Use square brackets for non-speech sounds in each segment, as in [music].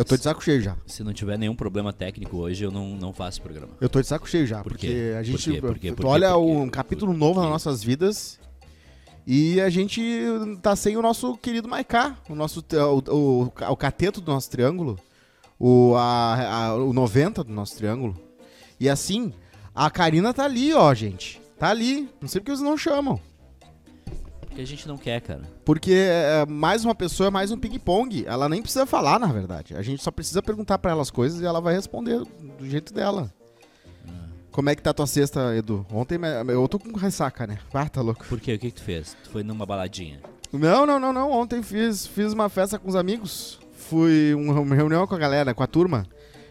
Eu tô de saco cheio já. Se não tiver nenhum problema técnico hoje, eu não, não faço programa. Eu tô de saco cheio já, Por porque a Por gente quê? Por quê? Por quê? olha Por quê? um capítulo novo nas nossas vidas e a gente tá sem o nosso querido Maiká, o nosso o, o, o cateto do nosso triângulo, o, a, a- o 90 do nosso triângulo. E assim, a Karina tá ali, ó, gente. Tá ali. Não sei porque vocês não chamam. Porque a gente não quer, cara. Porque é, mais uma pessoa é mais um ping-pong. Ela nem precisa falar, na verdade. A gente só precisa perguntar pra ela as coisas e ela vai responder do jeito dela. Como é que tá a tua sexta, Edu? Ontem eu tô com ressaca, né? Ah, tá louco. Por quê? O que, que tu fez? Tu foi numa baladinha. Não, não, não, não. Ontem fiz, fiz uma festa com os amigos. Fui um- uma reunião com a galera, com a turma.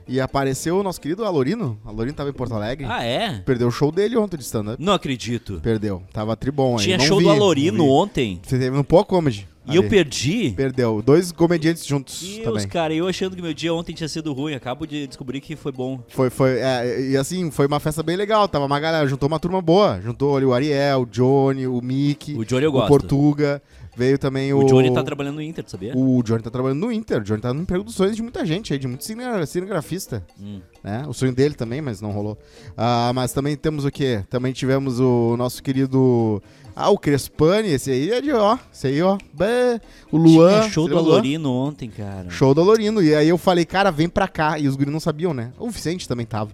E apareceu o nosso querido Alorino. Alorino tava em Porto Alegre. Ah, é? Perdeu o show dele ontem de stand-up. Não acredito. Perdeu. Tava tribom aí. Tinha Não show vi, do Alorino ontem. Você teve no Pó Comedy. E eu perdi. Perdeu. Dois comediantes juntos Deus, também. cara, eu achando que meu dia ontem tinha sido ruim. Acabo de descobrir que foi bom. Foi, foi, é, e assim, foi uma festa bem legal. Tava uma galera, juntou uma turma boa. Juntou ali o Ariel, o Johnny, o Mickey, O Johnny eu o gosto. Portuga. Veio também o. O Johnny tá trabalhando no Inter, sabia? O Johnny tá trabalhando no Inter. O Johnny tá no emprego dos sonhos de muita gente aí, de muito cinegra- cinegrafista. Hum. Né? O sonho dele também, mas não rolou. Ah, mas também temos o quê? Também tivemos o nosso querido. Ah, o Crespani, esse aí é de ó. Esse aí, ó. Bé, O Luan. Tinha show do? Alorino ontem, cara. Show do Alorino. E aí eu falei, cara, vem pra cá. E os guris não sabiam, né? O Vicente também tava.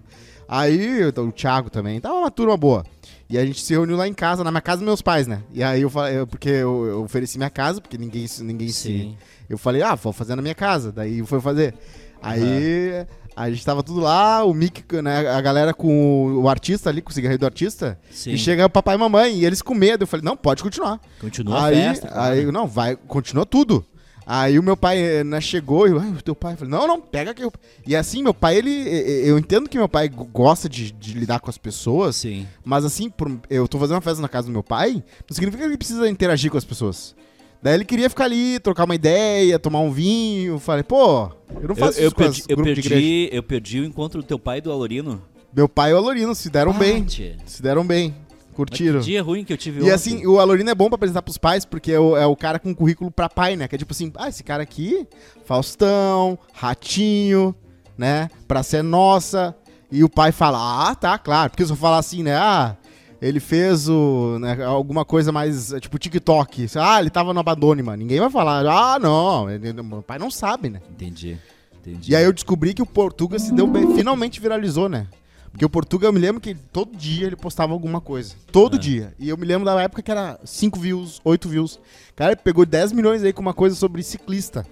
Aí o Thiago também. Tava uma turma boa. E a gente se reuniu lá em casa, na minha casa dos meus pais, né? E aí eu falei, porque eu, eu ofereci minha casa, porque ninguém, ninguém se. Eu falei, ah, vou fazer na minha casa. Daí foi fazer. Aí a gente tava tudo lá, o Mick, né? A galera com o, o artista ali, com o cigarrinho do artista. Sim. E chega o papai e mamãe, e eles com medo. Eu falei, não, pode continuar Continua aí, a festa. cara. aí, não, vai, continua tudo. Aí o meu pai eh, né, chegou e eu, ai, o teu pai, eu falei, não, não, pega aqui. E assim, meu pai, ele, eh, eu entendo que meu pai gosta de, de lidar com as pessoas, Sim. mas assim, por- eu tô fazendo uma festa na casa do meu pai, não significa que ele precisa interagir com as pessoas. Daí ele queria ficar ali, trocar uma ideia, tomar um vinho. Eu falei, pô, eu não Eu, faço eu isso com perdi, eu, perdi, eu perdi o encontro do teu pai e do Alorino. Meu pai e o Alorino se deram Ah, bem, se deram bem, Mas curtiram. que dia ruim que eu tive E ontem. assim, o Alorino é bom pra apresentar pros pais, porque é o, é o cara com currículo pra pai, né? Que é tipo assim, ah, esse cara aqui, Faustão, Ratinho, né? Pra ser nossa. E o pai fala, ah, tá, claro. Porque se eu falar assim, né? Ah, ele fez o, né, alguma coisa mais, é, tipo TikTok. Ah, ele tava no Abandônima. Ninguém vai falar, ah, não. ele- meu pai não sabe, né? Entendi. Entendi. E aí eu descobri que o Portuga se deu bem, finalmente viralizou, né? Porque o Portuga, eu me lembro que todo dia ele postava alguma coisa. Todo Ah. dia. E eu me lembro da época que era 5 views, 8 views. Cara, ele pegou 10 milhões aí com uma coisa sobre ciclista.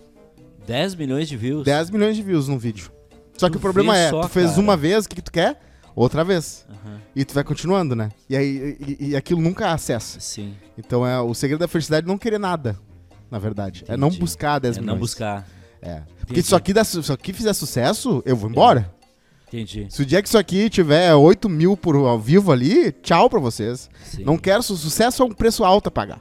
10 milhões de views. 10 milhões de views num vídeo. Só que Tu o problema é, só, tu fez cara. uma vez, o que, que tu quer? Outra vez. Aham. E tu vai continuando, né? E aí e, e aquilo nunca acessa. Sim. Então é o segredo da felicidade é não querer nada, na verdade. É não Entendi. buscar 10 É milhões. não buscar. É. Porque Entendi. se isso aqui, dá, su- se isso aqui fizer sucesso, eu vou embora. Entendi. Se o dia que isso aqui tiver 8 mil por ao vivo ali, tchau pra vocês. Sim. Não quero su- sucesso é um preço alto a pagar.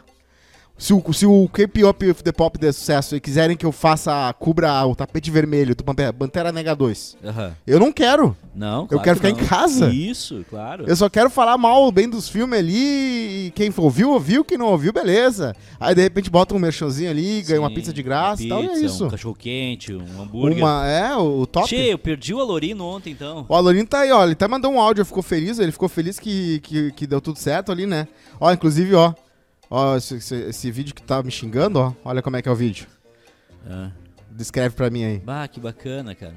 Se o, se o K-Pop of the Pop der sucesso e quiserem que eu faça, cubra o tapete vermelho do Pantera- Pantera Nega 2, Aham. eu não quero. Não, Eu claro quero que ficar em não. casa. Isso, claro. Eu só quero falar mal, bem dos filmes ali. E quem ouviu, ouviu. Quem não ouviu, beleza. Aí de repente bota um merchanzinho ali, ganha uma Sim, pizza de graça e tal. E é pizza, isso. Um cachorro quente, um hambúrguer. Uma, é, o top. Che, eu perdi o Alorino ontem, então. O Alorino tá aí, ó. Ele até mandou um áudio, ficou feliz. Ele ficou feliz que, que, que deu tudo certo ali, né? Ó, inclusive, ó. Ó, esse, esse- esse vídeo que tá me xingando, ó. Olha como é que é o vídeo. Ah. Descreve pra mim aí. Bah, que bacana, cara.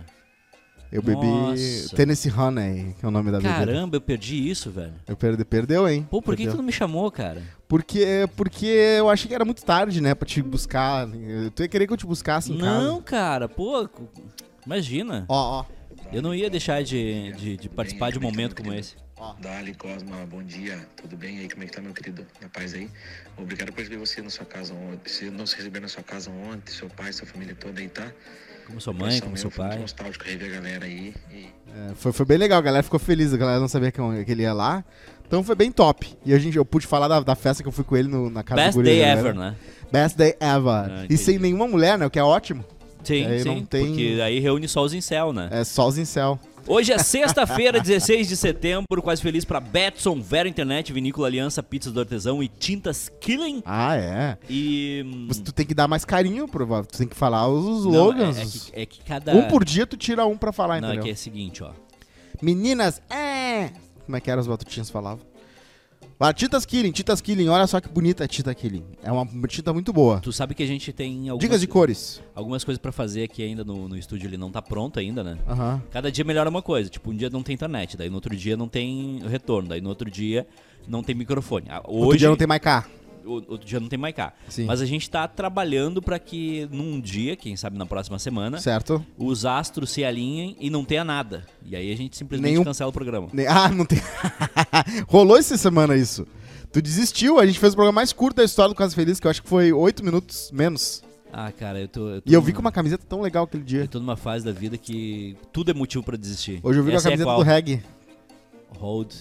Eu bebi Nossa. Tennessee Honey, que é o nome da bebida. Caramba, eu perdi isso, velho. Eu perdi, perdeu, hein? Pô, por que, que Perdeu. tu não me chamou, cara? Porque, porque eu achei que era muito tarde, né? Pra te buscar. Tu ia querer que eu te buscasse em casa. não, cara, pô, imagina. Ó, ó. Eu não ia deixar de, de, de participar de um momento como esse. Dali Cosma, bom dia, tudo bem aí? Como é que tá, meu querido? Na paz aí? Obrigado por receber você na sua casa ontem. Se não se receber na sua casa ontem, seu pai, sua família toda aí, tá? Como sua mãe, como seu foi pai. nostálgico rever a galera aí. E É, foi, foi bem legal, a galera ficou feliz, a galera não sabia que, que ele ia lá. Então foi bem top. E a gente, eu pude falar da, da festa que eu fui com ele no- na casa Best do guri, day ever, né? Best day ever. Ah, e sem nenhuma mulher, né? O que é ótimo. Sim, Aí sim. não tem- Porque aí reúne só os incel, né? É só os incel. Hoje é [laughs] sexta-feira, 16 de setembro. Quase feliz pra Betson, Vera Internet, Vinícola Aliança, Pizzas do Artesão e Tintas Killing. Ah, é. E. Você, tu tem que dar mais carinho, provável. Tu tem que falar os não, slogans. é, é que, é que cada. Um por dia tu tira um pra falar, Não, é entendeu? que é o seguinte, ó. Meninas, é. Como é que eram as batutinhas falavam? Vai, Titas Killing, Titas Killing, olha só que bonita a Tita Killing. É uma tinta muito boa. Tu sabe que a gente tem algumas, Dicas de cores. algumas coisas pra fazer aqui ainda no, no estúdio, ele não tá pronto ainda, né? Aham. Cada dia melhora uma coisa. Tipo, um dia não tem internet, daí no outro dia não tem retorno, daí no outro dia não tem microfone. Ah, Hoje, Outro dia não tem mais cá. O- outro dia não tem Maiká. Sim. Mas a gente tá trabalhando pra que num dia, quem sabe na próxima semana, Certo? os astros se alinhem e não tenha nada. E aí a gente simplesmente Nenhum- cancela o programa. Ne- [laughs] Ah, não tem. [laughs] Rolou essa semana isso. Tu desistiu, a gente fez o programa mais curto da história do Quase Feliz, que eu acho que foi oito minutos menos. Ah, cara, eu tô. tô E eu vi numa- com uma camiseta tão legal aquele dia. Eu tô numa fase da vida que tudo é motivo pra desistir. Hoje eu vi com a é camiseta qual? do reggae. Hold.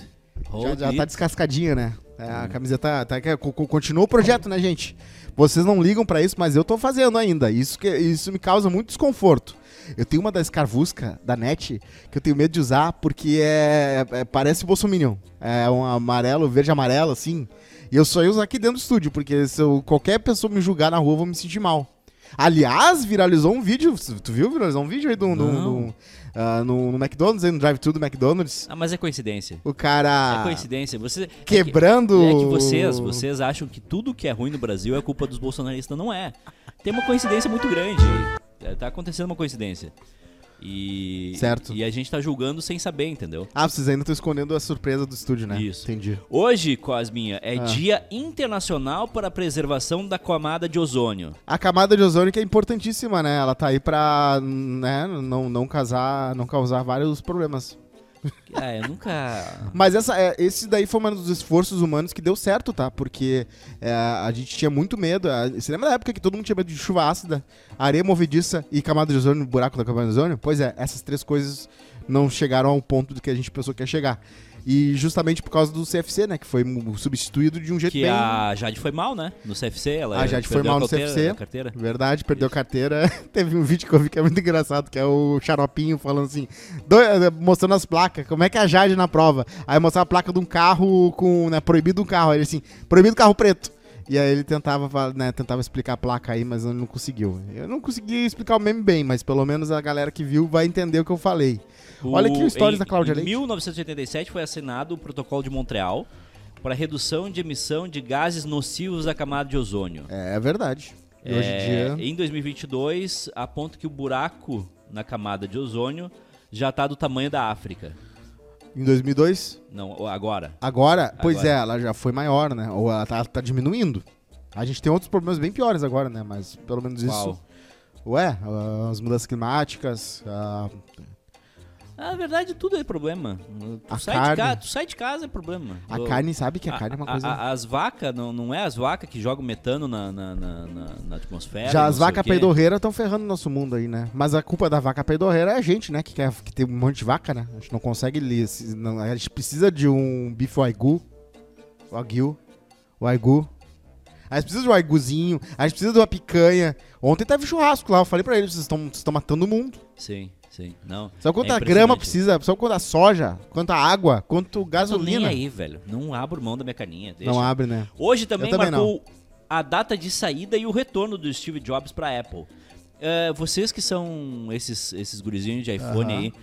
Hold Já, já tá descascadinha, né? É, a camiseta tá, co- co- continua o projeto, né, gente? Vocês não ligam pra isso, mas eu tô fazendo ainda. Isso, que, isso me causa muito desconforto. Eu tenho uma da Scarvusca, da NET, que eu tenho medo de usar porque é, é- parece Bolsominion. É um amarelo, verde amarelo, assim. E eu só usar aqui dentro do estúdio, porque se eu- qualquer pessoa me julgar na rua, eu vou me sentir mal. Aliás, viralizou um vídeo, tu viu? Viralizou um vídeo aí do, do- do- ah, no, no McDonald's, aí no drive-thru do McDonald's. Ah, mas é coincidência. O cara É coincidência. Você, é que- quebrando... É que vocês, vocês acham que tudo que é ruim no Brasil é culpa dos bolsonaristas. Não é. Tem uma coincidência muito grande. É, Tá acontecendo uma coincidência. E. Certo. E a gente tá julgando sem saber, entendeu? Ah, vocês ainda estão escondendo a surpresa do estúdio, né? Isso. Entendi. Hoje, Cosminha, é Ah. Dia Internacional para a Preservação da Camada de Ozônio. A camada de ozônio que é importantíssima, né? Ela tá aí pra né, não, não, casar, não causar vários problemas. Ah, eu nunca. Mas essa, é, esse daí foi um dos esforços humanos que deu certo, tá? Porque é, a gente tinha muito medo. a- Você lembra da época que todo mundo tinha medo de chuva ácida, areia movediça e camada de ozônio, buraco da camada de ozônio? Pois é, essas três coisas não chegaram ao ponto do que a gente pensou que ia chegar. E justamente por causa do CFC, né? Que foi substituído de um jeito Que bem... a Jade foi mal, né? No CFC. Ela A Jade foi mal a no carteira- CFC. carteira. Verdade, perdeu a carteira. [laughs] Teve um vídeo que eu vi que é muito engraçado, que é o xaropinho falando assim, do- mostrando as placas, como é que é a Jade na prova. Aí mostrava a placa de um carro com, né, proibido um carro. Aí ele assim, proibido carro preto. E aí ele tentava, né, tentava explicar a placa aí, mas não conseguiu. Eu não consegui explicar o meme bem, mas pelo menos a galera que viu vai entender o que eu falei. Olha aqui o stories em- da Cláudia Em Leite. 1987 foi assinado o Protocolo de Montreal para redução de emissão de gases nocivos da camada de ozônio. É, verdade. E hoje em É, dia... Em 2022, aponta que o buraco na camada de ozônio já está do tamanho da África. Em 2002, Não, agora. Agora, pois Agora. é, ela já foi maior, né? Ou ela tá, tá diminuindo. A gente tem outros problemas bem piores agora, né? Mas pelo menos Qual? isso. Ué, ah, as mudanças climáticas, ah, Na verdade, tudo é problema. Tu, A sai, carne. de casa, tu sai de casa é problema. a Tu- carne, sabe que a carne é uma a- coisa. a- as vacas, não, não é as vacas que jogam metano na, na, na, na- atmosfera. Já as vacas peidorreiras estão ferrando o nosso mundo aí, né? Mas a culpa da vaca peidorreira é a gente, né? Que, quer, que tem um monte de vaca, né? A gente não consegue. não- a gente precisa de um bife wagyu. Wagyu. Wagyu. A gente precisa de um wagyuzinho. A gente precisa de uma picanha. Ontem teve churrasco lá. Eu falei pra eles: vocês estão matando o mundo. Sim, sim. Não. Sabe quanta É grama impressionante. precisa? Sabe quanta soja? Quanta água? Quanto nem gasolina? aí, velho. Não abro mão da minha caninha. Deixa. Não abre, né? Hoje também, Eu também marcou a data de saída e o retorno do Steve Jobs pra Apple. É, vocês que são esses, esses gurizinhos de iPhone aí,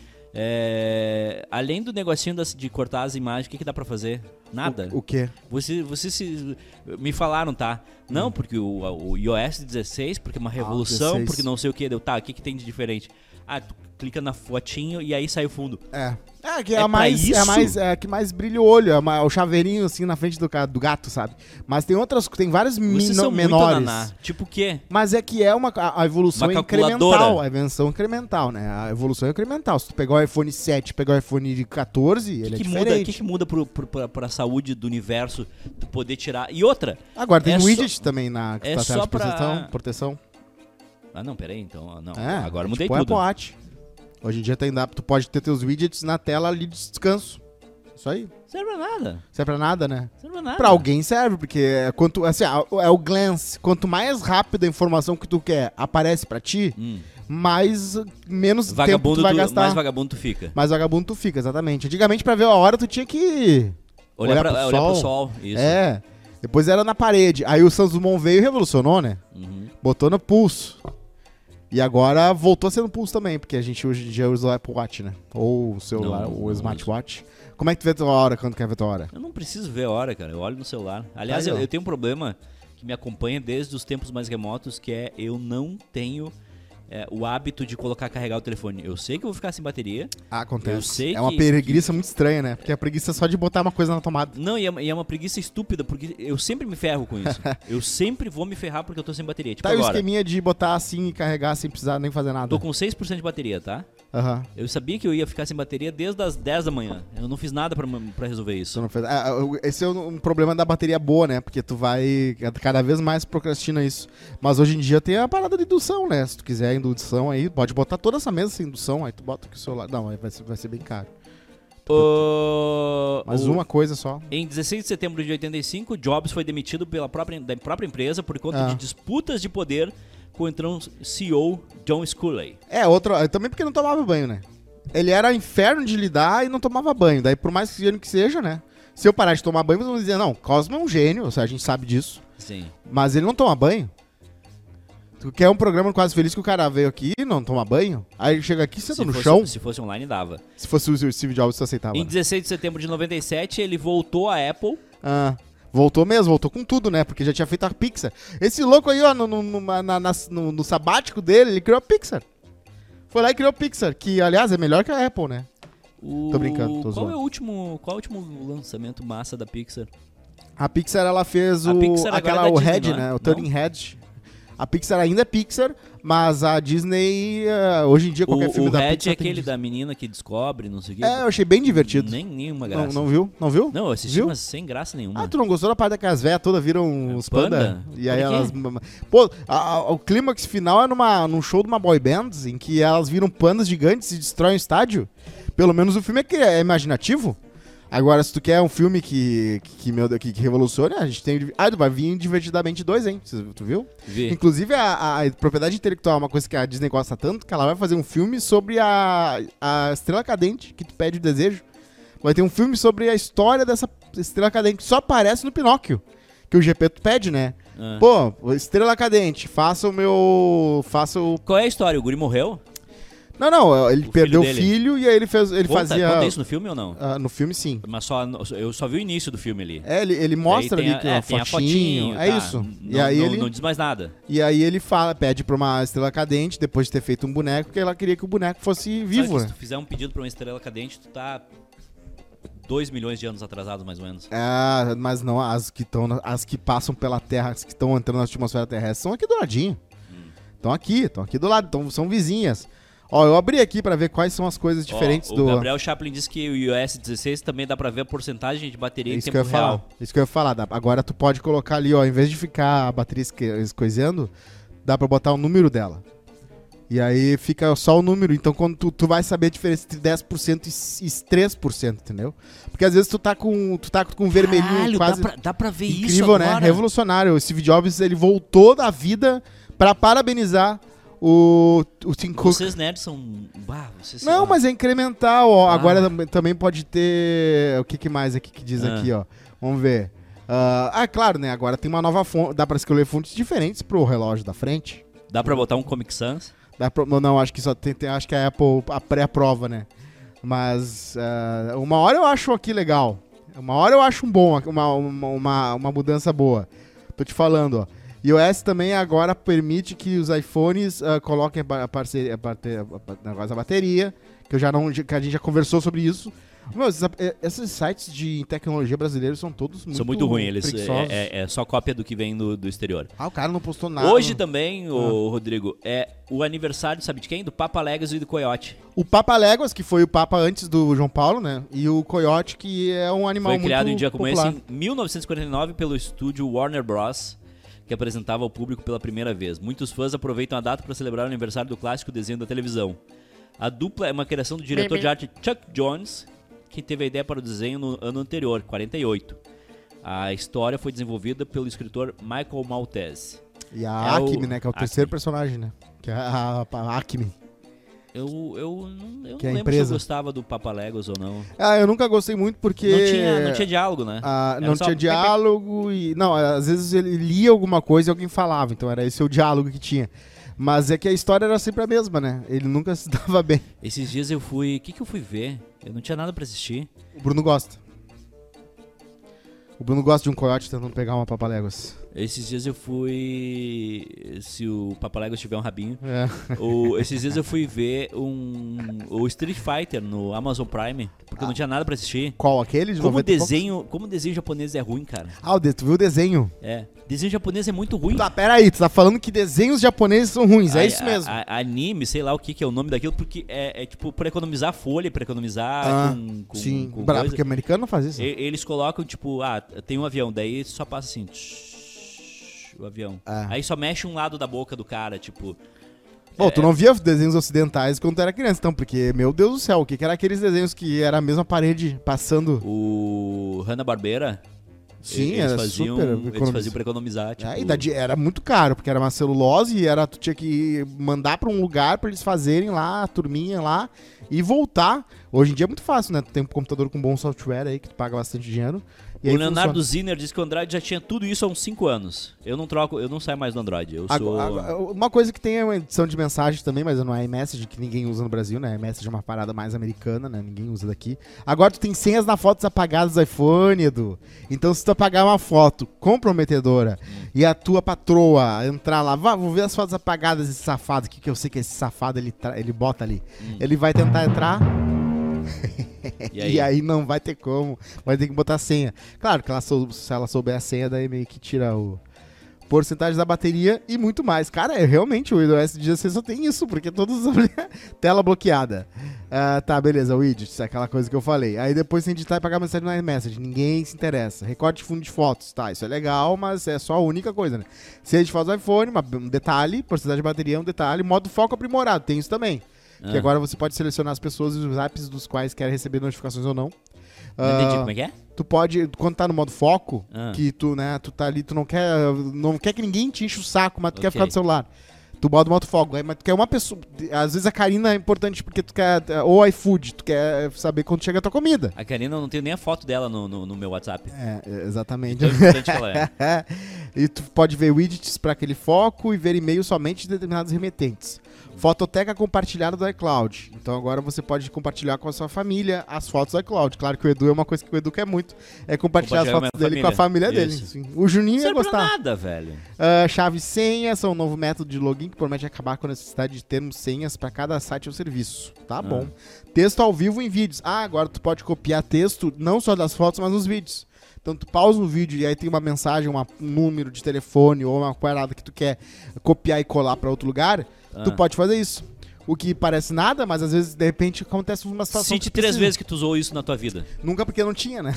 é, além do negocinho das- de cortar as imagens, o que, que dá pra fazer? Nada. O, o quê? Você, você se, me falaram, tá? Não, Hum. porque o, o iOS 16, porque é uma revolução, 16. porque não sei o que. Deu, tá, o que, que tem de diferente? Ah, tu clica na fotinho e aí sai o fundo. É. É, que é, É a mais, é a mais, é que mais brilha o olho, é uma- o chaveirinho assim na frente do, do gato, sabe? Mas tem outras, tem várias mino- menores. muito naná. Tipo o quê? Mas é que é uma a a evolução Uma é incremental, a evolução é incremental, né? A evolução é incremental. Se tu pegar o iPhone 7, pegar o iPhone de 14, O ele que, é que muda, diferente. que, que muda pro, pro, pra, pra saúde do universo tu poder tirar? E outra. Agora tem é só- widget também na que é tá só tela de pra- proteção, proteção. Ah, não, peraí, então. Não, É, agora mudei tipo tudo. Apple Watch. Hoje em dia tem dá, tu pode ter teus widgets na tela ali de descanso. Isso aí. Serve pra nada. Serve pra nada, né? Serve pra nada. Pra alguém serve, porque é quanto assim, é o glance. Quanto mais rápido a informação que tu quer aparece pra ti, Hum, mais menos tempo Vagabundo, tu vai tu- gastar. mais vagabundo tu fica. Mais vagabundo tu fica, exatamente. Antigamente, pra ver a hora, tu tinha que. Olhar, Olhar pra, pro olhar pro sol. sol. Isso. É. Depois era na parede. Aí o Santos Dumont veio e revolucionou, né? Uhum. Botou no pulso. E agora voltou a ser no pulso também, porque a gente hoje em dia usa o Apple Watch, né? Ou o celular, Não, ou o smartwatch. Como é que tu vê a tua hora quando quer ver a tua hora? Eu não preciso ver a hora, cara. Eu olho no celular. Aliás, Aí, eu, eu tenho um problema que me acompanha desde os tempos mais remotos, que é eu não tenho é, o hábito de colocar carregar o telefone. Eu sei que eu vou ficar sem bateria. Ah, acontece. Eu sei é uma que- preguiça muito estranha, né? Porque a preguiça é só de botar uma coisa na tomada. Não, e é, uma- e é uma preguiça estúpida, porque eu sempre me ferro com isso. [laughs] eu sempre vou me ferrar porque eu tô sem bateria. Tipo Tá aí o agora, esqueminha de botar assim e carregar sem precisar nem fazer nada. tô com 6% de bateria, tá? Aham. Eu sabia que eu ia ficar sem bateria desde as 10 da manhã. Eu não fiz nada pra, pra resolver Tu isso. não fez- ah, ah, esse é um problema da bateria boa, né? Porque tu vai cada vez mais procrastina isso. Mas hoje em dia tem a parada de indução, né? Se tu quiser indução aí, pode botar toda essa mesa sem indução, aí tu bota aqui o celular. Não, aí vai ser, vai ser bem caro. Ô, Mas uma coisa só. Em 16 de setembro de 85, Jobs foi demitido pela própria, da própria empresa por conta Ah. de disputas de poder com o então CEO John Sculley. É, outro. é, Também porque não tomava banho, né? Ele era inferno de lidar e não tomava banho. Daí, por mais gênio que seja, né? Se eu parar de tomar banho, vocês vão dizer, não, Cosmo é um gênio, a gente sabe disso. Sim. Mas ele não toma banho. Tu quer um programa Quase Feliz que o cara veio aqui e não toma banho? Aí ele chega aqui, senta Se no fosse, chão. se fosse online, dava. Se fosse o Steve Jobs, você aceitava. Em 16 de setembro de 97, ele voltou à Apple. Ah, voltou mesmo, voltou com tudo, né? Porque já tinha feito a Pixar. Esse louco aí, ó, no, no, na- nas- no- no sabático dele, ele criou a Pixar. Foi lá e criou a Pixar, que aliás é melhor que a Apple, né? O- Tô brincando, tô qual zoando. é o último, qual é o último lançamento massa da Pixar? A Pixar ela fez A o Pixar aquela é o Disney, Head, não é? né? O? Turning Head. A Pixar ainda é Pixar, mas a Disney eh, hoje em dia qualquer o filme o da Red Pixar é tem aquele da menina que descobre, não sei o quê. É, eu achei bem divertido. Nem nenhuma Não, graça. não viu? Não viu? Não, eu assisti, Viu? mas sem graça nenhuma. Ah, tu não gostou da parte da que as velhas todas viram os panda? Panda? E aí elas. Pô, a- a- o clímax final é numa, num show de uma boy band em que elas viram pandas gigantes e destroem o estádio. Pelo menos o filme é, que é imaginativo. Agora, se tu quer um filme que, que, meu que, que revolucione, a gente tem. Ah, vai vir Divertidamente 2, hein? Tu viu? Vi. Inclusive, a, a propriedade intelectual é uma coisa que a Disney gosta tanto que ela vai fazer um filme sobre a, a estrela cadente que tu pede o desejo. Vai ter um filme sobre a história dessa estrela cadente que só aparece no Pinóquio. Que o GP tu pede, né? Ah. Pô, estrela cadente, faça o meu. Faça o. Qual é a história? O guri morreu? Não, não, ele O perdeu o filho filho e aí ele fez. Ele conta, fazia. conta isso no filme ou não? ah, no filme, sim. Mas só, eu só vi o início do filme ali. É, ele, ele mostra ali que a, é, é, tem a fotinho. fotinho, é tá. isso. E aí não, ele. não diz mais nada. E aí ele fala, pede pra uma estrela cadente, depois de ter feito um boneco, que ela queria que o boneco fosse vivo, que né? Se tu fizer um pedido pra uma estrela cadente, tu tá 2 milhões de anos atrasado, mais ou menos. É, mas não, as que estão, as que passam pela Terra, as que estão entrando na atmosfera terrestre, são aqui do ladinho. Estão aqui, estão aqui do lado, tão, são vizinhas. Ó, eu abri aqui pra ver quais são as coisas diferentes Ó, do. O Gabriel Chaplin disse que o iOS 16 também dá pra ver a porcentagem de bateria É em isso que eu tempo ia falar. real. Isso que eu ia falar. Agora tu pode colocar ali, ó, em vez de ficar a bateria escoisando, dá pra botar o número dela. E aí fica só o número. Então quando tu, tu vai saber a diferença entre 10% e s- e 3%, entendeu? Porque às vezes tu tá com tu tá com vermelhinho Caralho, quase dá, pra, dá pra ver isso incrível, né? agora? Revolucionário. O Steve Jobs, ele voltou da vida pra parabenizar o, o Tim Cook. Vocês nerds são... Bah, vocês Não, são- mas é incremental, ó. Ah. Agora tam- também pode ter. O que, que mais aqui que diz Ah. aqui, ó? Vamos ver. Ah, ah, claro, né? Agora tem uma nova fonte. Dá pra escolher fontes diferentes pro relógio da frente. Dá pra botar um Comic Sans? Dá pra, não, acho que só tem, tem- Acho que a Apple a pré-aprova, né? Mas ah, uma hora eu acho aqui legal. Uma hora eu acho um bom, uma, uma, uma, uma mudança boa. Tô te falando, ó. iOS também agora permite que os iPhones ah, coloquem a, parceria, a, parte- a, bateria, que eu já não, que a gente já conversou sobre isso. Meu, esses, eh, esses sites de tecnologia brasileiros são todos muito São muito ruins, eles é, é- é só cópia do que vem do, do exterior. Ah, o cara não postou nada. Hoje também, o Rodrigo, é o aniversário, sabe de quem? Do Papa Legacy e do Coyote. O Papa Léguas, que foi o Papa antes do João Paulo, né? E o Coyote, que é um animal Foi muito criado em dia como popular. esse em 1949 pelo estúdio Warner Bros., que apresentava ao público pela primeira vez. Muitos fãs aproveitam a data para celebrar o aniversário do clássico desenho da televisão. A dupla é uma criação do diretor de arte Chuck Jones, que teve a ideia para o desenho no ano anterior, 48. A história foi desenvolvida pelo escritor Michael Maltese. E a É o- Acme, né? Que é o Acme. terceiro personagem, né? Que é a, a, a Acme. Eu, eu não, eu Que é não a lembro se eu gostava do Papalegos ou não. Ah, eu nunca gostei muito porque... Não, tinha, não tinha diálogo, né? Ah, não tinha diálogo e. Não, às vezes ele lia alguma coisa e alguém falava, então era esse o diálogo que tinha. Mas é que a história era sempre a mesma, né? Ele nunca [laughs] se dava bem. Esses dias eu fui. O que, que eu fui ver? Eu não tinha nada pra assistir. O Bruno gosta. O Bruno gosta de um coiote tentando pegar uma papaléguas. Esses dias eu fui. Se o Papalegos tiver um rabinho. É. O- esses dias eu fui ver um, o Street Fighter no Amazon Prime, porque eu não tinha nada pra assistir. Qual? Aquele de Como 90 poucos? desenho, como desenho japonês é ruim, cara. Ah, tu viu o desenho? É. Desenho japonês é muito ruim. Tá, pera aí, tu tá falando que desenhos japoneses são ruins, é A- isso a- mesmo. a- anime, sei lá o que, que é o nome daquilo, porque é, é tipo pra economizar folha, pra economizar Ah, com, com, Sim, com coisa. porque americano não faz isso. E- Eles colocam, tipo, ah, tem um avião, daí só passa assim. O avião. Ah. Aí só mexe um lado da boca do cara, tipo. Pô, tu não via desenhos ocidentais quando tu era criança, então, porque, meu Deus do céu, o que, que era aqueles desenhos que era a mesma parede passando? O Hanna-Barbera. Sim, eles era faziam, super Eles economiz- faziam pra economizar, tipo. É, era muito caro, porque era uma celulose e era, tu tinha que mandar pra um lugar pra eles fazerem lá, a turminha lá, e voltar. Hoje em dia é muito fácil, né? Tu tem um computador com bom software aí, que tu paga bastante dinheiro. E o Leonardo funciona. Zinner disse que o Android já tinha tudo isso há uns 5 anos. Eu não troco, eu não saio mais do Android. Eu sou. Agora- uma coisa que tem é uma edição de mensagem também, mas não é iMessage, que ninguém usa no Brasil, né? iMessage é uma parada mais americana, né? Ninguém usa daqui. Agora tu tem senhas na fotos apagadas do iPhone, Edu. Então se tu apagar uma foto comprometedora e a tua patroa entrar lá, vá, vou ver as fotos apagadas desse safado, que, que eu sei que esse safado ele, ele bota ali. Hum. Ele vai tentar entrar [laughs] E aí? e aí não vai ter como. Vai ter que botar senha. Claro que ela sou- se ela souber a senha, daí meio que tira o porcentagem da bateria e muito mais. Cara, é realmente o iOS 16 só tem isso, porque todos os [laughs] tela bloqueada. Ah, tá, beleza, widgets, aquela coisa que eu falei. Aí depois tem editar e pagar mensagem no iMessage. Ninguém se interessa. Recorte de fundo de fotos, tá, isso é legal, mas é só a única coisa, né? Se a gente faz o iPhone, um detalhe, porcentagem de bateria é um detalhe, modo foco aprimorado, tem isso também. Que Ah. agora você pode selecionar as pessoas e os apps dos quais quer receber notificações ou não. Não entendi Ah, como é que é? tu pode, quando tá no modo foco, Ah. que tu, né, tu tá ali, tu não quer, não quer que ninguém te enche o saco, mas tu quer Ok. ficar no celular. Tu bota o modo foco, aí, mas tu quer uma pessoa, às vezes a Karina é importante porque tu quer, ou iFood, tu quer saber quando chega a tua comida. A Karina, eu não tenho nem a foto dela no, no, no meu WhatsApp. É, é, exatamente. Tão importante que ela é. [laughs] e tu pode ver widgets para aquele foco e ver e-mail somente de determinados remetentes. Fototeca compartilhada do iCloud. Então agora você pode compartilhar com a sua família as fotos do iCloud. Claro que o Edu é uma coisa que o Edu quer muito, é compartilhar as Compartilhar fotos com a dele com a família família. dele. Isso. Sim. O Juninho ia Serve pra gostar. nada, velho. Ah, chave senha são um novo método de login que promete acabar com a necessidade de termos senhas para cada site ou serviço. Tá bom. Texto ao vivo em vídeos. Ah, agora tu pode copiar texto não só das fotos, mas nos vídeos. Então tu pausa o vídeo e aí tem uma mensagem, uma- um número de telefone ou uma parada que tu quer copiar e colar para outro lugar, tu Ah. pode fazer isso. O que parece nada, mas às vezes de repente acontece uma situação Cite tu três precisa. vezes que tu usou isso na tua vida. Nunca porque não tinha, né?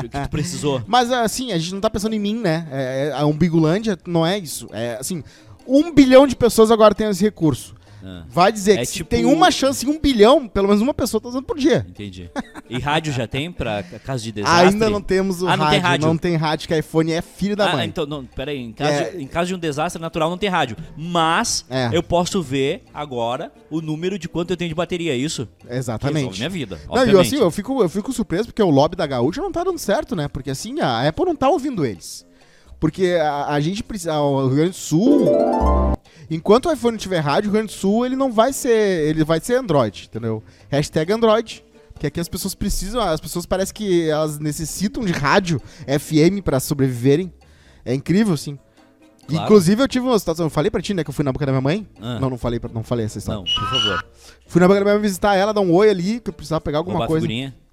que tu precisou. [laughs] Mas assim, a gente não tá pensando em mim, né? É, é, a Umbigolândia não é isso. É assim, um bilhão de pessoas agora tem esse recurso. Ah, Vai dizer É que se tipo- tem uma chance em um bilhão, pelo menos uma pessoa tá usando por dia. entendi. E rádio já tem pra caso de desastre? Ainda não temos o Ah, não rádio, tem rádio. Não tem rádio, que iPhone é filho da Ah, mãe. então, não, peraí, em caso, É. de, em caso de um desastre natural não tem rádio. Mas É. eu posso ver agora o número de quanto eu tenho de bateria, é isso? Resolve Exatamente. minha vida, Não, e obviamente. assim, eu fico, eu fico surpreso porque o lobby da Gaúcha não tá dando certo, né? Porque assim, a Apple não tá ouvindo eles. Porque a, a gente precisa. O Rio Grande do Sul. Enquanto o iPhone tiver rádio, o Rio Grande do Sul ele não vai ser. Ele vai ser Android, entendeu? Hashtag Android. Porque aqui as pessoas precisam. As pessoas parece que elas necessitam de rádio FM pra sobreviverem. É incrível, assim. Claro. Inclusive, eu tive uma situação. Eu falei pra ti, né? Que eu fui na boca da minha mãe. Ah. Não, não falei, pra, não falei essa história. Não, por favor. Fui na boca da minha mãe visitar ela, dar um oi ali, que eu precisava pegar alguma Roubar coisa. figurinha.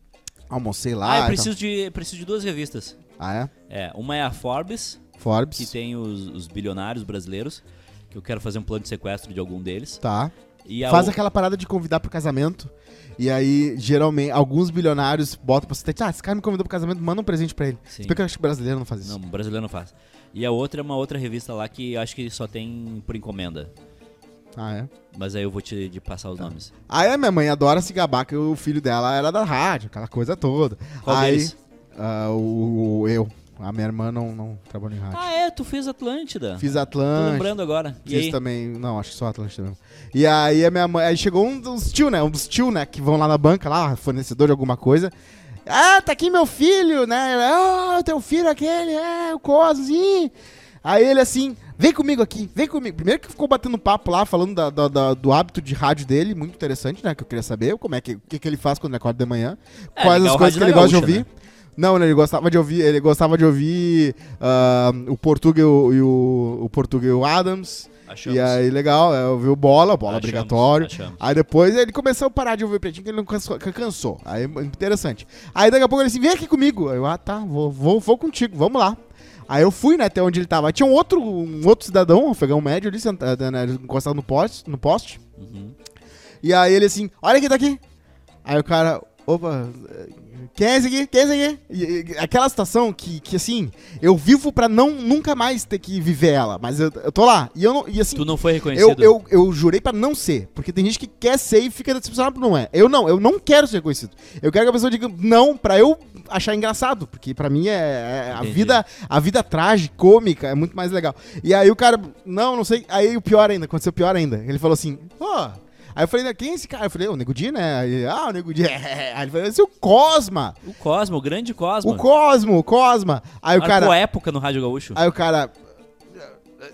Almocei lá. Ah, eu preciso de, preciso de duas revistas. Ah, é? É, uma é a Forbes, Forbes. que tem os, os bilionários brasileiros, que eu quero fazer um plano de sequestro de algum deles. Tá. Faz o- aquela parada de convidar pro casamento. E aí, geralmente, alguns bilionários botam pra você. Ah, esse cara me convidou pro casamento, manda um presente pra ele. Sim. Se bem que eu acho que brasileiro não faz isso. Não, brasileiro não faz. E a outra é uma outra revista lá que eu acho que só tem por encomenda. Ah, é? Mas aí eu vou te de passar os nomes. Aí a minha mãe adora se gabar que o filho dela era da rádio, aquela coisa toda. Qual aí, deles? ah, o, o- eu. A minha irmã não, não trabalhou em rádio. Ah, é, tu fez Atlântida. Fiz Tô Atlântica. lembrando agora. E Fiz aí? também. Não, acho que só Atlântida mesmo. E aí a minha mãe. Aí chegou um dos tio, né? Um dos tio, né? Que vão lá na banca, lá, fornecedor de alguma coisa. Ah, tá aqui meu filho, né? Ah, teu filho aquele, é, o Cosmos. ih. Aí ele assim, vem comigo aqui, vem comigo. Primeiro que ficou batendo papo lá, falando da- da- da- do hábito de rádio dele, muito interessante, né? Que eu queria saber como é que, o que, que ele faz quando ele acorda de manhã. É, quais as o coisas que ele gosta de ouvir. Não, né, ele gostava de ouvir, ele gostava de ouvir ah, o Português e o, o Português o Adams. Achamos. E aí, legal, é, ouviu bola, bola Achamos, obrigatório. achamos. Aí depois ele começou a parar de ouvir o pretinho, que ele não cansou, cansou. Aí, interessante. Aí daqui a pouco ele disse, vem aqui comigo. Aí eu, ah, tá, vou, vou, vou contigo, vamos lá. Aí eu fui, né, até onde ele tava. Aí tinha um outro, um outro cidadão, um afegão médio ali, sentado, né, encostado no poste, no poste. Uhum. E aí ele assim, olha quem tá aqui. Aí o cara, opa, quem é esse aqui? Quem é esse aqui? E- e- aquela situação que, que assim, eu vivo pra não nunca mais ter que viver ela, mas eu, eu tô lá. E eu não, e assim, Tu não foi eu, reconhecido? eu, eu jurei pra não ser, porque tem gente que quer ser e fica decepcionado por não é. Eu não, eu não quero ser reconhecido. Eu quero que a pessoa diga não pra eu achar engraçado, porque pra mim é, é a Entendi. vida, a vida trágica, cômica, é muito mais legal. E aí o cara, não, não sei, aí o pior ainda, aconteceu pior ainda. Ele falou assim, pô, Aí eu falei, quem é esse cara? Eu falei, o Nego Di, né? Ele, ah, o Nego Di. é. [laughs] Aí ele falou, esse é o Cosma. O Cosmo, o grande Cosmo. O Cosmo, o Cosma. Aí o cara. época no Rádio Gaúcho. Aí o cara.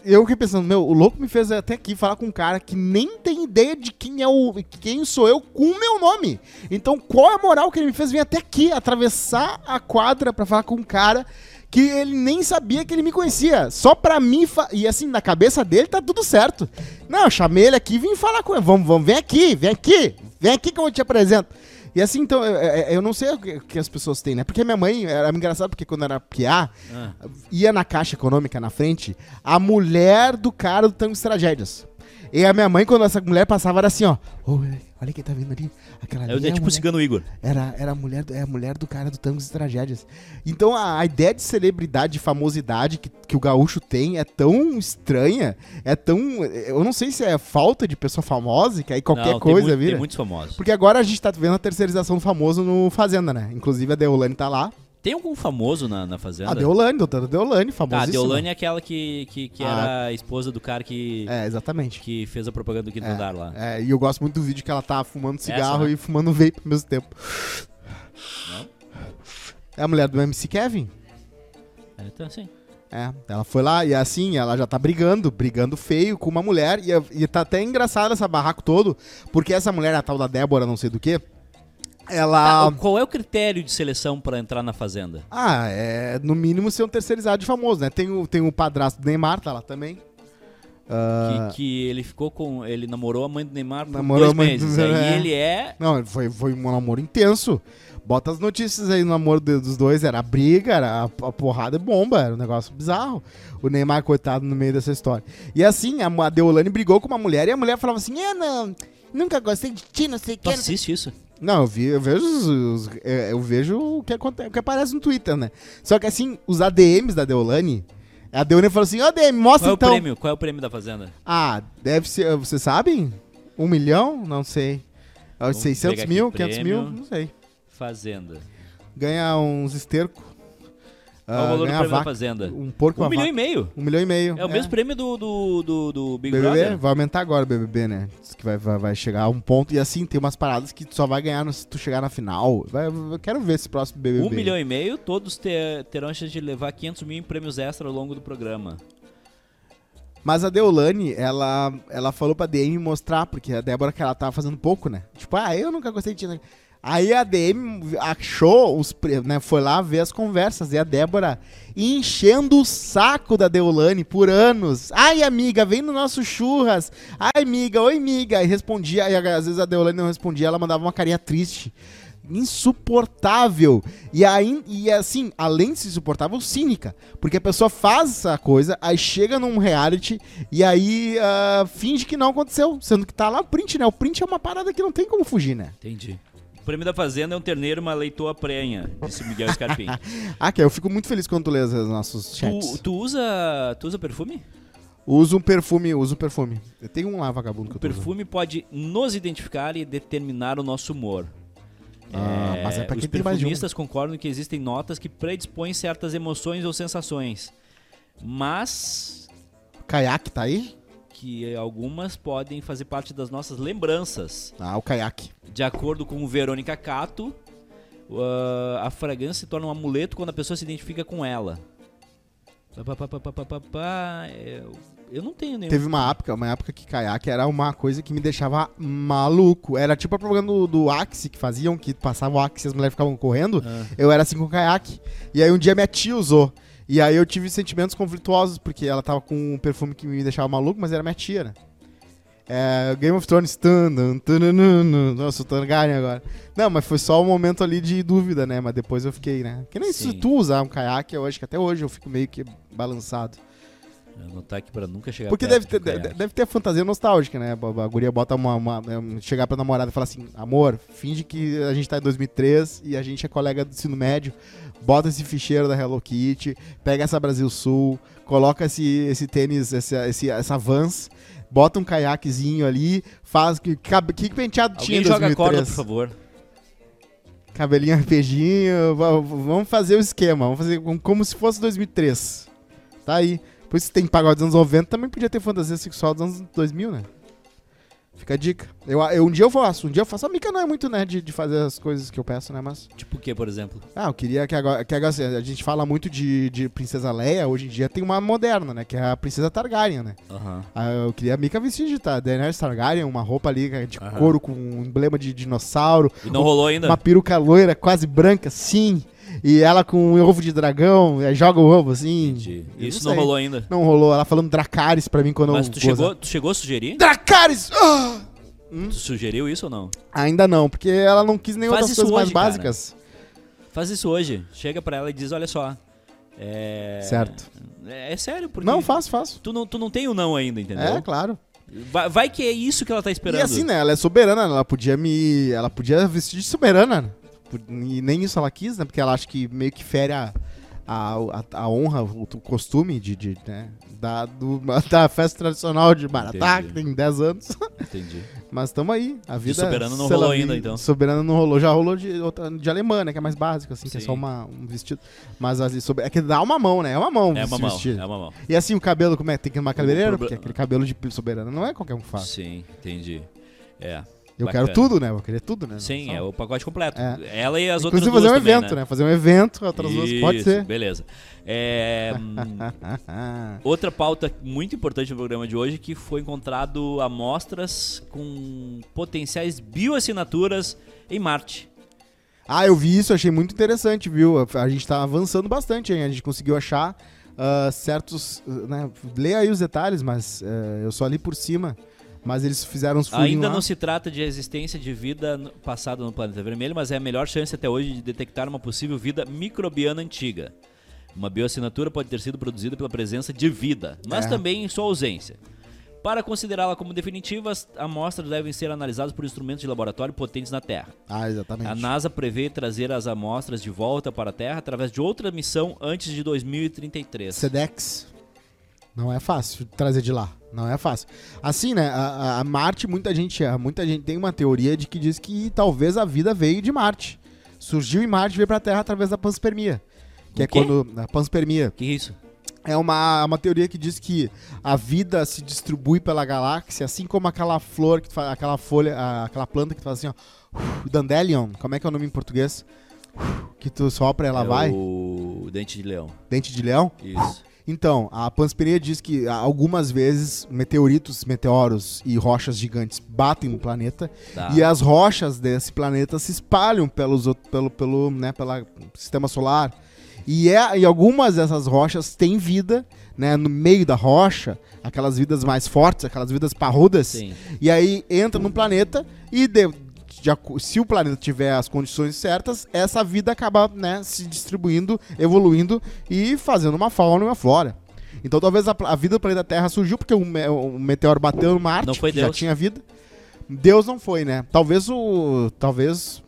Eu fiquei pensando, meu, o louco me fez até aqui falar com um cara que nem tem ideia de quem é o. quem sou eu com o meu nome. Então, qual é a moral que ele me fez vir até aqui, atravessar a quadra pra falar com um cara que ele nem sabia que ele me conhecia. Só pra mim. E assim, na cabeça dele tá tudo certo. Não, eu chamei ele aqui e vim falar com ele. Vamos, vamos, vem aqui, vem aqui. Vem aqui que eu te apresento. E assim, então, eu, eu- eu não sei o que, que as pessoas têm, né? Porque minha mãe era engraçado, porque quando era piá, Ah. ia na caixa econômica na frente a mulher do cara do Tango Tragédias. E a minha mãe, quando essa mulher passava, era assim, ó. "Ô, olha quem tá vindo ali. Aquela ali Eu é tipo o mulher- Cigano Igor. era, era a, mulher, do- é a mulher do cara do Tangos e Tragédias. Então a, a ideia de celebridade, de famosidade que, que o gaúcho tem é tão estranha, é tão. Eu não sei se é falta de pessoa famosa, que aí qualquer Não, coisa muito, vira. tem muitos famosos. Porque agora a gente tá vendo a terceirização do famoso no Fazenda, né? Inclusive a Deolane tá lá. Tem algum famoso na, na Fazenda? A Deolane, doutora Deolane, Tá, famosíssima. a Deolane é aquela que, que, que Ah. era a esposa do cara que, É, exatamente. que fez a propaganda do Quinto Andar lá. É, e eu gosto muito do vídeo que ela tá fumando cigarro né? e fumando vape ao mesmo tempo. Não? É a mulher do MC Kevin? É, então, assim. É, ela foi lá e assim, ela já tá brigando, brigando feio com uma mulher. E, e tá até engraçado essa barraco todo, porque essa mulher, a tal da Débora, não sei do que, ela. Tá, qual é o critério de seleção pra entrar na Fazenda? Ah, é no mínimo ser um terceirizado de famoso, né? Tem o, tem o padrasto do Neymar, tá lá também. Ah, Que, que ele ficou com. Ele namorou a mãe do Neymar por Namorou dois meses. do- Aí é. ele é. Não, foi, foi um namoro intenso. Bota as notícias aí no namoro dos dois. Era briga, era a, porrada e bomba. Era um negócio bizarro. O Neymar, coitado, no meio dessa história. E assim, a, Deolane brigou com uma mulher e a mulher falava assim: Eu não, nunca gostei de ti, não sei o que. assiste isso? Não, eu, vi, eu vejo os, os- é, eu vejo o que, acontece, o que aparece no Twitter, né? Só que assim, os ADMs da Deolane. A Deolane falou assim: Ó, ADM, mostra Qual é o então. prêmio? Qual é o prêmio da Fazenda? Ah, deve ser. Vocês sabem? Um milhão? Não sei. Ah, Vamos 600 pegar mil? aqui, 500 mil? Não sei. Fazenda. Ganha uns esterco. Qual o valor do prêmio da vaca, Fazenda? Um porco e Um milhão e vaca. meio. Um milhão e meio. É o mesmo prêmio do, do, do, do Big BBB Brother. vai aumentar agora o BBB, né? Diz que vai, vai, vai chegar a um ponto. E assim, tem umas paradas que tu só vai ganhar no- se tu chegar na final. Vai- eu quero ver esse próximo BBB. Um milhão e meio, todos ter- terão a chance de levar 500 mil em prêmios extra ao longo do programa. Mas a Deolane, ela, ela falou pra DM mostrar, porque a Débora que ela tava fazendo pouco, né? Tipo, ah, eu nunca gostei de ti. Aí a DM achou, os, né, foi lá ver as conversas, e a Débora enchendo o saco da Deolane por anos. Ai, amiga, vem no nosso churras. Ai, amiga, oi, amiga. E respondia, e às vezes a Deolane não respondia, ela mandava uma carinha triste. Insuportável. E, aí, e assim, além de ser insuportável, cínica. Porque a pessoa faz essa coisa, aí chega num reality e aí ah, finge que não aconteceu. Sendo que tá lá o print, né? O print é uma parada que não tem como fugir, né? Entendi. O prêmio da Fazenda é um terneiro uma leitoa prenha, disse Miguel Scarpim. [laughs] Ah, que eu fico muito feliz quando tu lê os nossos chats. tu, tu usa. Tu usa perfume? Uso um perfume, uso um perfume. Eu tenho um lá, vagabundo, que O eu perfume pode nos identificar e determinar o nosso humor. Ah, É, Mas é pra os quem tem um. perfumistas concordam que existem notas que predispõem certas emoções ou sensações, mas Caiaque tá aí? Que algumas podem fazer parte das nossas lembranças. Ah, o caiaque. De acordo com Verônica Cato, uh, a fragrância se torna um amuleto quando a pessoa se identifica com ela. Pá, pá, pá, eu, eu não tenho nenhum. Teve uma época, uma época que caiaque era uma coisa que me deixava maluco. Era tipo a propaganda do, do Axe que faziam, que passava o Axe e as mulheres ficavam correndo. Ah. Eu era assim com caiaque. E aí um dia minha tia usou. E aí eu tive sentimentos conflituosos, porque ela tava com um perfume que me deixava maluco, mas era minha tia, né? É, Game of Thrones. Nossa, o Targaryen agora. Não, mas foi só um momento ali de dúvida, né? Mas depois eu fiquei, né? Que nem se Sim. tu usar um caiaque, eu acho que até hoje eu fico meio que balançado. Vou anotar aqui pra nunca chegar Porque deve ter, de deve ter a fantasia nostálgica, né? A, guria bota uma, uma- um, Chegar pra namorada e falar assim: amor, finge que a gente tá em 2003 e a gente é colega do ensino médio. Bota esse ficheiro da Hello Kitty, pega essa Brasil Sul, coloca esse, esse tênis, esse, esse- essa Vans, bota um caiaquezinho ali, faz. Que, que penteado tinha Alguém em joga a corda, 2003? por favor. Cabelinho arpejinho, va- vamos fazer o esquema, vamos fazer como se fosse 2003. Tá aí. Por isso tem pagode dos anos 90, também podia ter fantasia sexual dos anos 2000, né? Fica a dica. Eu, eu- um dia eu faço, um dia eu faço. A Mica não é muito, né, de, de fazer as coisas que eu peço, né, mas... Tipo o que, por exemplo? Ah, eu queria que agora... Que agora assim, a gente fala muito de, de Princesa Leia, hoje em dia tem uma moderna, né, que é a Princesa Targaryen, né? Aham. Ah, eu queria a Mica vestir de tá, Daenerys Targaryen, uma roupa ali de Aham. couro com um emblema de dinossauro, E não rolou ainda? uma peruca loira, quase branca, sim. E ela com um ovo de dragão, aí joga o ovo assim. Entendi. Isso não não, rolou ainda. Não rolou. Ela falando Dracarys pra mim quando Mas eu. tu goza- chegou, tu chegou a sugerir? Dracarys! Ah! Tu sugeriu isso ou não? Ainda não, porque ela não quis nem Faz isso coisas mais hoje, cara. básicas. Faz isso hoje. Chega pra ela e diz, olha só. É... Certo. É, é sério, porque Não, faço, faço. tu não, tu não tem o não ainda, entendeu? É, claro. Vai, vai que é isso que ela tá esperando. E assim, né? Ela é soberana, ela podia me. Ela podia vestir de soberana. E nem isso ela quis, né? Porque ela acha que meio que fere a, a, a, a honra, o, o costume de, de, né? da, do- [laughs] da festa tradicional de Maratá, Entendi. que tem 10 anos. Entendi. [laughs] Mas tamo aí. A vida soberana não se ela rolou vi- ainda, então. Soberana não rolou. Já rolou de, outra, de alemã, né? Que é mais básico, assim, que é Sim. só uma, um vestido. Mas assim, sober- é que dá uma mão, né? É uma mão É uma mão, é uma mão. E assim, o cabelo, como é? Tem que ir numa cabeleireira? Porque aquele cabelo de soberana não é qualquer um faz. Sim, entendi. É. Eu bacana. quero tudo, né? Eu queria tudo, né? Sim, é o pacote completo. É. Ela e as outras Inclusive duas fazer um também, evento, né? Fazer um evento, outras duas. Pode Isso, ser. Beleza. É, [laughs] outra pauta muito importante no programa de hoje que foi encontrado amostras com potenciais bioassinaturas em Marte. Ah, eu vi isso, achei muito interessante, viu? A gente tá avançando bastante, hein? A gente conseguiu achar ah, certos. Né? Leia aí os detalhes, mas eh, eu só li por cima. Mas eles fizeram furinhos Ainda lá. não se trata de existência de vida passada no planeta vermelho, mas é a melhor chance até hoje de detectar uma possível vida microbiana antiga. Uma bioassinatura pode ter sido produzida pela presença de vida, mas É. também em sua ausência. Para considerá-la como definitiva, as amostras devem ser analisadas por instrumentos de laboratório potentes na Terra. Ah, exatamente. A NASA prevê trazer as amostras de volta para a Terra através de outra missão antes de 2033. Sedex. Não é fácil trazer de lá. Não é fácil. Assim, né? A, a- Marte, muita gente, muita gente tem uma teoria de que diz que talvez a vida veio de Marte. Surgiu em Marte e veio pra Terra através da panspermia. Que O é quê? quando. A panspermia. Que isso? É uma, uma teoria que diz que a vida se distribui pela galáxia, assim como aquela flor, que tu fa- aquela folha, aquela planta que tu faz assim, ó. Dandelion, como é que é o nome em português? Que tu sopra e ela é vai. o dente de leão. Dente de leão? Isso. Então, a panspermia diz que algumas vezes meteoritos, meteoros e rochas gigantes batem no planeta Tá. e as rochas desse planeta se espalham pelos, pelo, pelo, né, pela sistema solar. E, é, e algumas dessas rochas têm vida, né, no meio da rocha, aquelas vidas mais fortes, aquelas vidas parrudas. Sim. E aí entra no planeta e de- se o planeta tiver as condições certas, essa vida acaba né, se distribuindo, evoluindo e fazendo uma fauna e uma flora. Então talvez a, a vida do planeta Terra surgiu porque um, um meteoro bateu no Marte, Não foi que já tinha vida. Deus não foi, né? Talvez o. Talvez.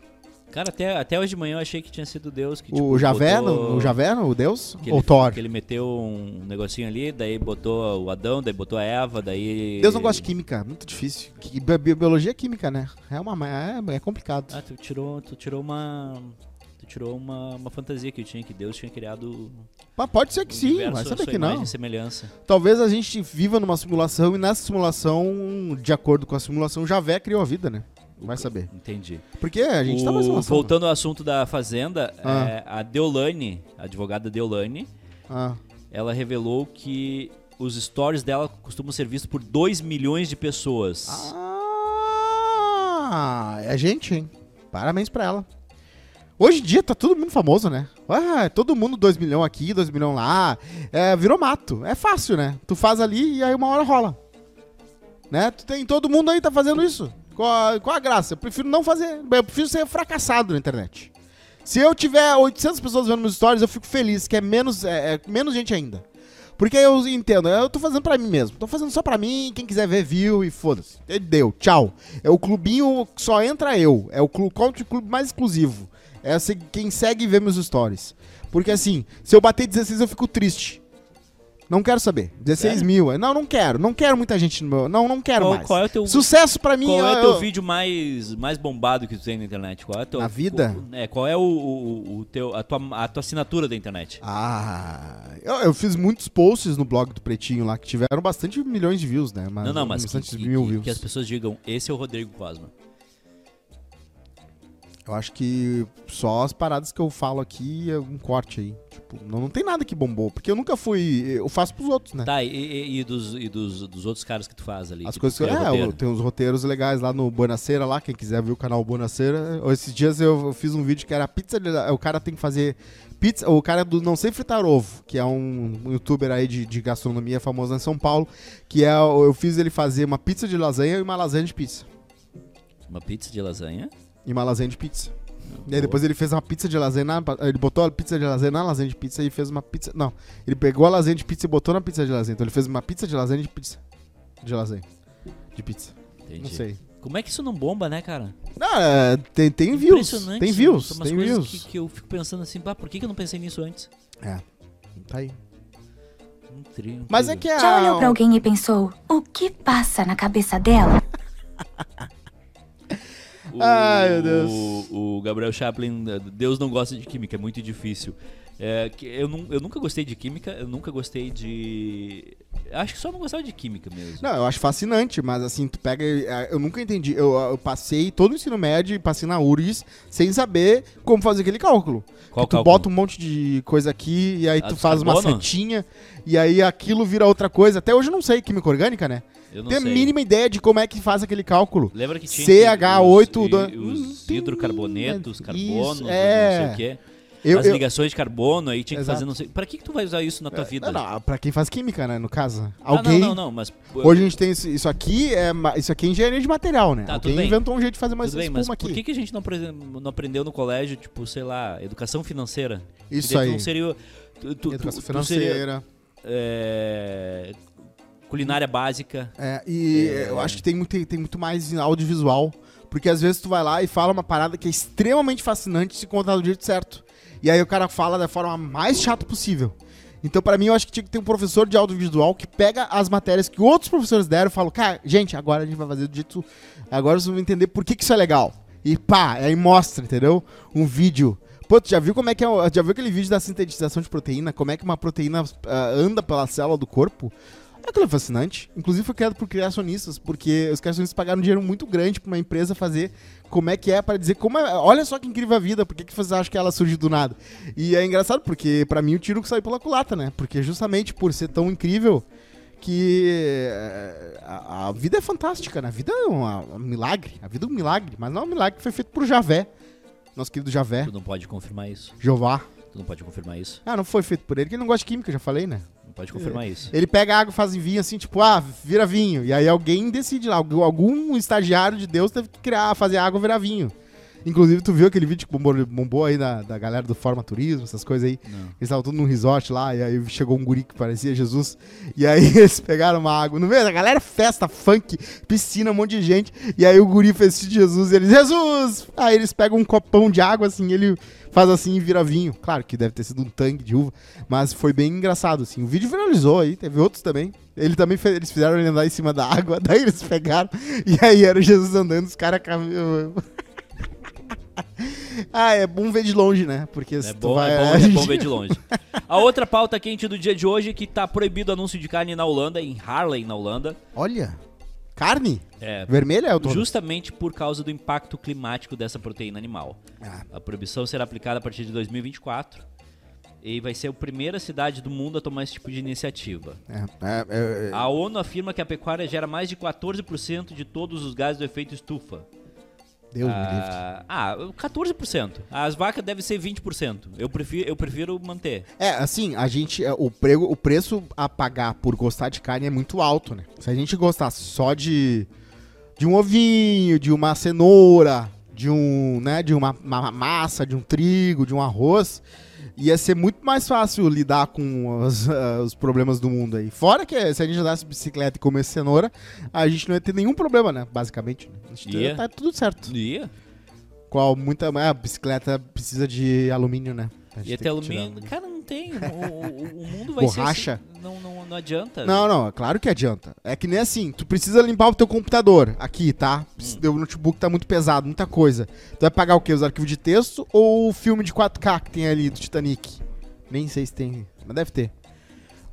Cara, até, até hoje de manhã eu achei que tinha sido Deus que tipo, O Javé, botou- o Javé, no- o Deus? que Ou ele, Thor? que ele meteu um negocinho ali, daí botou o Adão, daí botou a Eva, daí. Deus não gosta de química, muito difícil. Que- bi- bi- Biologia é química, né? É, uma, é, é complicado. Ah, tu tirou, tu tirou uma. Tu tirou uma, uma fantasia que eu tinha, que Deus tinha criado. Mas pode ser que sim, vai à saber que não. semelhança. Talvez a gente viva numa simulação e nessa simulação, de acordo com a simulação, Javé criou a vida, né? Vai saber. Entendi. Porque a gente tá O- simulação. voltando ao assunto da Fazenda, Ah. é, a Deolane, a advogada Deolane, Ah. ela revelou que os stories dela costumam ser vistos por 2 milhões de pessoas. Ah, é gente, hein? Parabéns pra ela. Hoje em dia tá todo mundo famoso, né? Ah, todo mundo 2 milhões aqui, 2 milhões lá. É, virou mato. É fácil, né? Tu faz ali e aí uma hora rola. Né? Tu tem todo mundo aí tá fazendo isso. Qual a, qual a graça? Eu prefiro não fazer. Eu prefiro ser fracassado na internet. Se eu tiver 800 pessoas vendo meus stories, eu fico feliz, que é menos, é, é menos gente ainda. Porque eu entendo, eu tô fazendo pra mim mesmo. Tô fazendo só pra mim, quem quiser ver, viu e foda-se. Deu, tchau. É o clubinho só entra eu. É o clube, country clube mais exclusivo. É se- quem segue e vê meus stories. Porque assim, se eu bater 16 eu fico triste. Não quero saber. 16 Sério? mil. Não, não quero. Não quero muita gente no meu. Não, não quero Qual, mais. qual é o teu, Sucesso pra mim qual é o teu eu- vídeo mais, mais bombado que tu tem na internet? Qual é teu, Na vida? o- é, qual é o, o, o teu, a, tua, a tua assinatura da internet? Ah, eu, eu fiz muitos posts no blog do Pretinho lá que tiveram bastante milhões de views, né? não, não, mas que, bastante que- mil que- views. que as pessoas digam, esse é o Rodrigo Cosma. Eu acho que só as paradas que eu falo aqui é um corte aí. Tipo, não, não tem nada que bombou, porque eu nunca fui. Eu faço pros outros, né? Tá, e, e- e dos, e dos, dos outros caras que tu faz ali? As coisas tu que. cria É, roteiro? eu- tem uns roteiros legais lá no Bonaceira, lá, quem quiser ver o canal Bonaceira. Esses dias eu, eu fiz um vídeo que era pizza. De, o cara tem que fazer. Pizza, o cara do Não Sei Fritar Ovo, que é um, youtuber aí de, de gastronomia famoso em São Paulo, que é. Eu fiz ele fazer uma pizza de lasanha e uma lasanha de pizza. Uma pizza de lasanha? E uma lasanha de pizza. E aí depois ele fez uma pizza de lasanha na, Ele botou a pizza de lasanha na lasanha de pizza e fez uma pizza. Não, ele pegou a lasanha de pizza e botou na pizza de lasanha. Então ele fez uma pizza de lasanha de pizza. De lasanha. De pizza. Entendi. Não sei. Como é que isso não bomba, né, cara? Não, é, tem, tem views. Impressionante. Tem views. Tem views. Que, que eu fico pensando assim, pá, por que, que eu não pensei nisso antes? É. Tá aí. Um trio, um Mas é que a. Já olhou pra alguém e pensou: o que passa na cabeça dela? [laughs] O, Ai, meu Deus. O, o Gabriel Chaplin, eh, Deus não gosta de química, é muito difícil. É, eu, nu- eu nunca gostei de química, eu nunca gostei de. Acho que só não gostava de química mesmo. Não, eu acho fascinante, mas assim, tu pega. é, Eu nunca entendi. Eu, eu passei todo o ensino médio e passei na URGS sem saber como fazer aquele cálculo. Qual que tu cálculo? bota um monte de coisa aqui e aí Ah, tu faz uma carbono? setinha e aí aquilo vira outra coisa. Até hoje eu não sei química orgânica, né? Eu não Tem a sei. mínima ideia de como é que faz aquele cálculo. Lembra que tinha CH8 que do- os, os, os Hum, hidrocarbonetos, isso, carbonos, é. não sei o quê. Eu, As eu- ligações de carbono, aí tinha que Exato. fazer não sei. Pra que, que tu vai usar isso na tua vida? Não, não, pra quem faz química, né, no caso. Ah, Alguém. não, não, não, mas. Hoje a gente tem isso, isso aqui, é, isso aqui é engenharia de material, né? Tá, tudo Alguém bem. inventou um jeito de fazer mais Tudo bem, espuma mas aqui. por que, que a gente não, não aprendeu no colégio, tipo, sei lá, educação financeira? Isso aí. Não seria. Tu, tu- Educação tu- tu seria, financeira. é, culinária básica. É, e É. eu acho que tem muito, tem muito mais em audiovisual. Porque às vezes tu vai lá e fala uma parada que é extremamente fascinante se contar do jeito certo. E aí o cara fala da forma mais chata possível. Então, pra mim, eu acho que tinha que ter um professor de audiovisual que pega as matérias que outros professores deram e fala, cara, gente, agora a gente vai fazer do jeito. Agora vocês vão entender por que, que isso é legal. E pá, aí mostra, entendeu? Um vídeo. Pô, tu já viu como é que é. Já viu aquele vídeo da sintetização de proteína? Como é que uma proteína ah, anda pela célula do corpo? Aquilo é fascinante. Inclusive foi criado por criacionistas, porque os criacionistas pagaram um dinheiro muito grande pra uma empresa fazer como é que é, pra dizer como é. Olha só que incrível a vida, por que, que vocês acham que ela surgiu do nada? E é engraçado, porque pra mim o tiro que saiu pela culata, né? Porque justamente por ser tão incrível que eh, a, a vida é fantástica, né? A vida é uma- um milagre. A vida é um milagre, mas não é um milagre que foi feito por Javé. Nosso querido Javé, Tu não pode confirmar isso. Jeová. Tu não pode confirmar isso. Ah, não foi feito por ele, que ele não gosta de química, já falei, né? Pode confirmar isso. Ele pega água faz vinho assim, tipo, ah, vira vinho. E aí alguém decide lá, algum, algum estagiário de Deus teve que criar, fazer água virar vinho. Inclusive, tu viu aquele vídeo que bombou, bombou aí da, da galera do Forma Turismo, essas coisas aí? Não. Eles estavam todos num resort lá, e aí chegou um guri que parecia Jesus. E aí [laughs] eles pegaram uma água. Não vê? A galera festa, funk, piscina, um monte de gente. E aí o guri fez de Jesus e eles, Jesus! Aí eles pegam um copão de água, assim, ele faz assim e vira vinho. Claro que deve ter sido um tanque de uva, mas foi bem engraçado, assim. O vídeo viralizou aí, teve outros também. Ele também fez, eles fizeram ele andar em cima da água, [laughs] daí eles pegaram, e aí era o Jesus andando, os caras caminham. [laughs] ah, é bom ver de longe, né? Porque É bom, vai- é, bom, é bom ver de longe. A outra pauta quente do dia de hoje é que tá proibido o anúncio de carne na Holanda, em Harlem, na Holanda. Olha, carne É, vermelha é o justamente por causa do impacto climático dessa proteína animal. Ah, A proibição será aplicada a partir de 2024 e vai ser a primeira cidade do mundo a tomar esse tipo de iniciativa. é, é, é, é. A ONU afirma que a pecuária gera mais de 14% de todos os gases do efeito estufa. Deus me livre. Ah, ah, 14%. As vacas devem ser 20%. Eu prefiro, eu prefiro manter. É, assim, a gente. é, O, prego, o preço a pagar por gostar de carne é muito alto, né? Se a gente gostasse só de. De um ovinho, de uma cenoura, de um. né, de uma, uma massa, de um trigo, de um arroz, ia ser muito mais fácil lidar com os, ah, os problemas do mundo aí. Fora que se a gente andasse bicicleta e comesse cenoura, a gente não ia ter nenhum problema, né? Basicamente. Né? A gente ia tá tudo certo. Ia. Qual muita. A bicicleta precisa de alumínio, né? Ia ter que tirar alumínio. Cara, tem. O, o- o mundo vai Borracha? ser. assim. Não, não, não adianta. Não, não, é claro que adianta. É que nem assim, tu precisa limpar o teu computador aqui, tá? Hum. Teu notebook tá muito pesado, muita coisa. Tu vai pagar o quê? Os arquivos de texto ou o filme de 4K que tem ali do Titanic? Nem sei se tem, mas deve ter.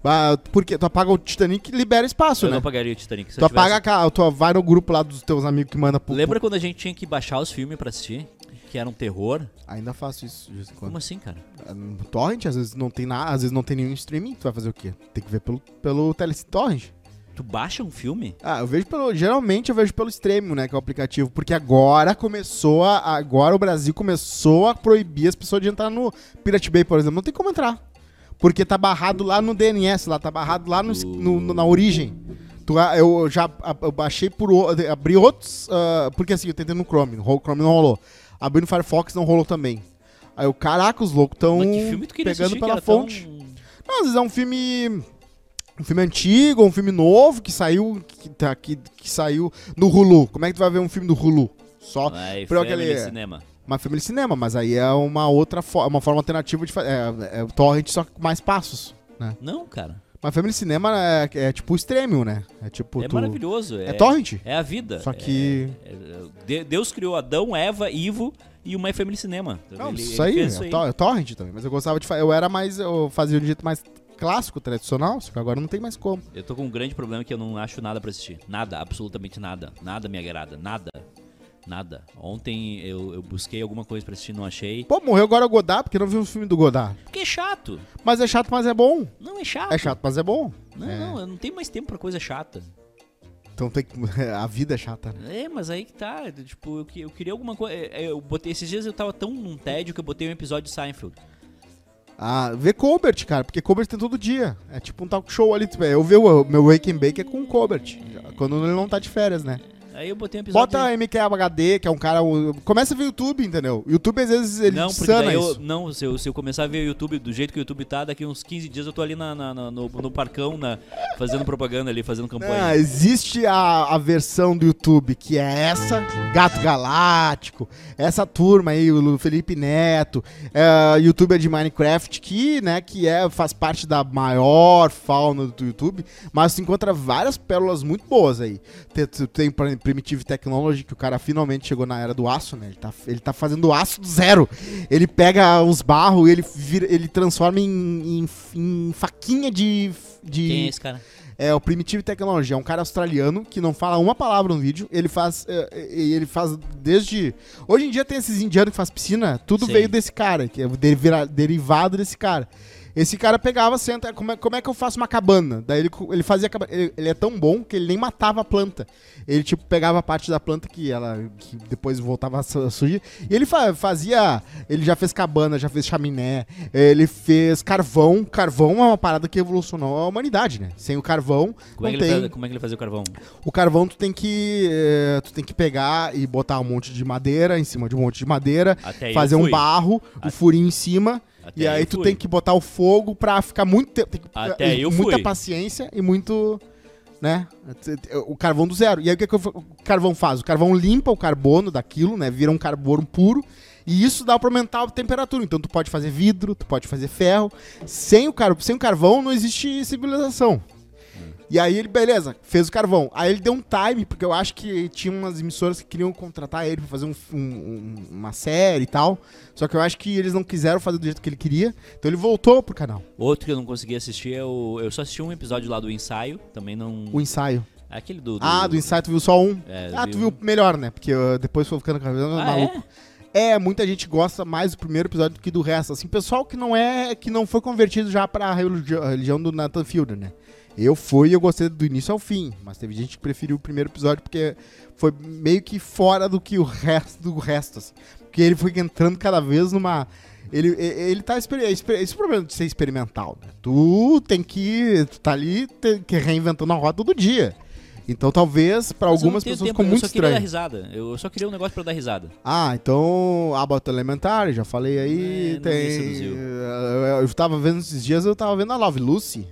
Ah, Porque tu apaga o Titanic e libera espaço, Eu né? não pagaria o Titanic. Se Tu eu tivesse- apaga, a tu vai no grupo lá dos teus amigos que manda pro... Lembra quando a gente tinha que baixar os filmes pra assistir? Que era um terror? Ainda faço isso de vez em quando. Como assim, cara? No Torrent, às vezes não tem nada, às vezes não tem nenhum streaming, tu vai fazer o quê? Tem que ver pelo, pelo Teletorrent. Tu baixa um filme? Ah, eu vejo pelo. Geralmente eu vejo pelo Stremio, né? Que é o aplicativo. Porque agora começou a. Agora o Brasil começou a proibir as pessoas de entrar no Pirate Bay, por exemplo. Não tem como entrar. Porque tá barrado lá no DNS, lá, tá barrado lá no, no- no- na origem. Tu, eu já eu baixei por. Abri outros. ah, porque assim, eu tentei no Chrome. O Chrome não rolou. Abri no Firefox não rolou também. Aí eu, caraca, os loucos tão pegando pela era tão- fonte. Não, às vezes é um filme. Um filme antigo, um filme novo que saiu. Que, tá, que, que saiu no Hulu. Como é que tu vai ver um filme do Hulu? Só Aí, por aquele- Cinema. Uma de cinema, mas aí é uma outra forma, uma forma alternativa de fazer. É, é o torrent só com mais passos, né? Não, cara. Mas de cinema é, é tipo o Stremio, né? É tipo. é tu- maravilhoso. É torrent. É a vida. Só que. É- é- De- Deus criou Adão, Eva, Ivo e My Family Cinema. Não, Ele- isso ele aí, é, to- é torrent também. Mas eu gostava de fazer. Eu era mais. Eu fazia de um jeito mais clássico, tradicional, só que agora não tem mais como. Eu tô com um grande problema que eu não acho nada pra assistir. Nada, absolutamente nada. Nada me agrada. Nada. Nada. Ontem eu, eu busquei alguma coisa pra assistir, não achei. Pô, morreu agora o Godard, porque não viu um filme do Godard. Porque é chato. Mas é chato, mas é bom. Não é chato. É chato, mas é bom. Não, É. não, eu não tenho mais tempo pra coisa chata. Então tem que. [laughs] A vida é chata, né? É, mas aí que tá. Tipo, eu, eu queria alguma coisa. Eu botei. Esses dias eu tava tão num tédio que eu botei um episódio de Seinfeld. Ah, vê Colbert, cara, porque Colbert tem todo dia. É tipo um talk show ali. tipo, Eu ver o meu Wake and Bake é com o Colbert. Quando ele não tá de férias, né? Aí eu botei um episódio. Bota MKHD, que é um cara. Começa a ver YouTube, entendeu? YouTube às vezes ele Não, sana eu, isso. não, se eu, se eu começar a ver o YouTube do jeito que o YouTube tá, daqui uns 15 dias eu tô ali na, na- na- no, no parcão, na, fazendo propaganda ali, fazendo campanha. Ah, existe a, a versão do YouTube que é essa, Gato Galáctico, essa turma aí, o Felipe Neto, é, youtuber de Minecraft, que, né, que é, faz parte da maior fauna do YouTube, mas tu encontra várias pérolas muito boas aí. Tem, Primitive Technology, que o cara finalmente chegou na era do aço, né? Ele tá, ele tá fazendo aço do zero. Ele pega os barros e ele, vira- ele transforma em, em- em faquinha de. de Quem é esse cara? é o Primitive Technology, é um cara australiano que não fala uma palavra no vídeo. Ele faz. é, é, ele faz desde. Hoje em dia tem esses indianos que faz piscina, tudo Sim. veio desse cara, que é deriva- derivado desse cara. Esse cara pegava, senta, como é, como é que eu faço uma cabana? Daí ele, ele fazia cabana. Ele, ele é tão bom que ele nem matava a planta. Ele, tipo, pegava a parte da planta que ela que depois voltava a su- suja. E ele fa- fazia. Ele já fez cabana, já fez chaminé, ele fez carvão. Carvão é uma parada que evolucionou a humanidade, né? Sem o carvão, Como é, que ele tem. faz- como é que ele fazia o carvão? O carvão tu tem que. eh, tu tem que pegar e botar um monte de madeira em cima de um monte de madeira, Até fazer um barro, o furinho em cima. Até e aí tu fui. tem que botar o fogo pra ficar muito tempo. Tem que, Até eu muita fui. paciência e muito. Né? O carvão do zero. E aí o que, que o carvão faz? O carvão limpa o carbono daquilo, né? Vira um carbono puro. E isso dá pra aumentar a temperatura. Então tu pode fazer vidro, tu pode fazer ferro. Sem o, car sem o carvão não existe civilização. E aí ele, beleza, fez o carvão. Aí ele deu um time, porque eu acho que tinha umas emissoras que queriam contratar ele pra fazer um- um- um- uma série e tal. Só que eu acho que eles não quiseram fazer do jeito que ele queria. Então ele voltou pro canal. Outro que eu não consegui assistir é o. Eu só assisti um episódio lá do ensaio, também não. O ensaio. Aquele do. Ah, do ensaio tu viu só um. É, ah, vi tu viu o melhor, né? Porque uh, depois foi ficando cada vez Ah, maluco. é? É, muita gente gosta mais do primeiro episódio do que do resto. Assim, pessoal que não é, que não foi convertido já pra religião do Nathan Fielder, né? Eu fui e eu gostei do início ao fim, mas teve gente que preferiu o primeiro episódio porque foi meio que fora do que o resto do resto, assim. Porque ele foi entrando cada vez numa ele, ele tá exper- esse é o problema de ser experimental, né? Tu tem que tu tá ali tem que reinventando a roda todo dia. Então talvez não algumas pessoas ficou muito Eu só queria dar estranho. risada. Eu só queria um negócio pra dar risada. Ah, então Abbott Elementary, já falei aí, É, tem... Eu, eu tava vendo esses dias, eu tava vendo a Love Lucy,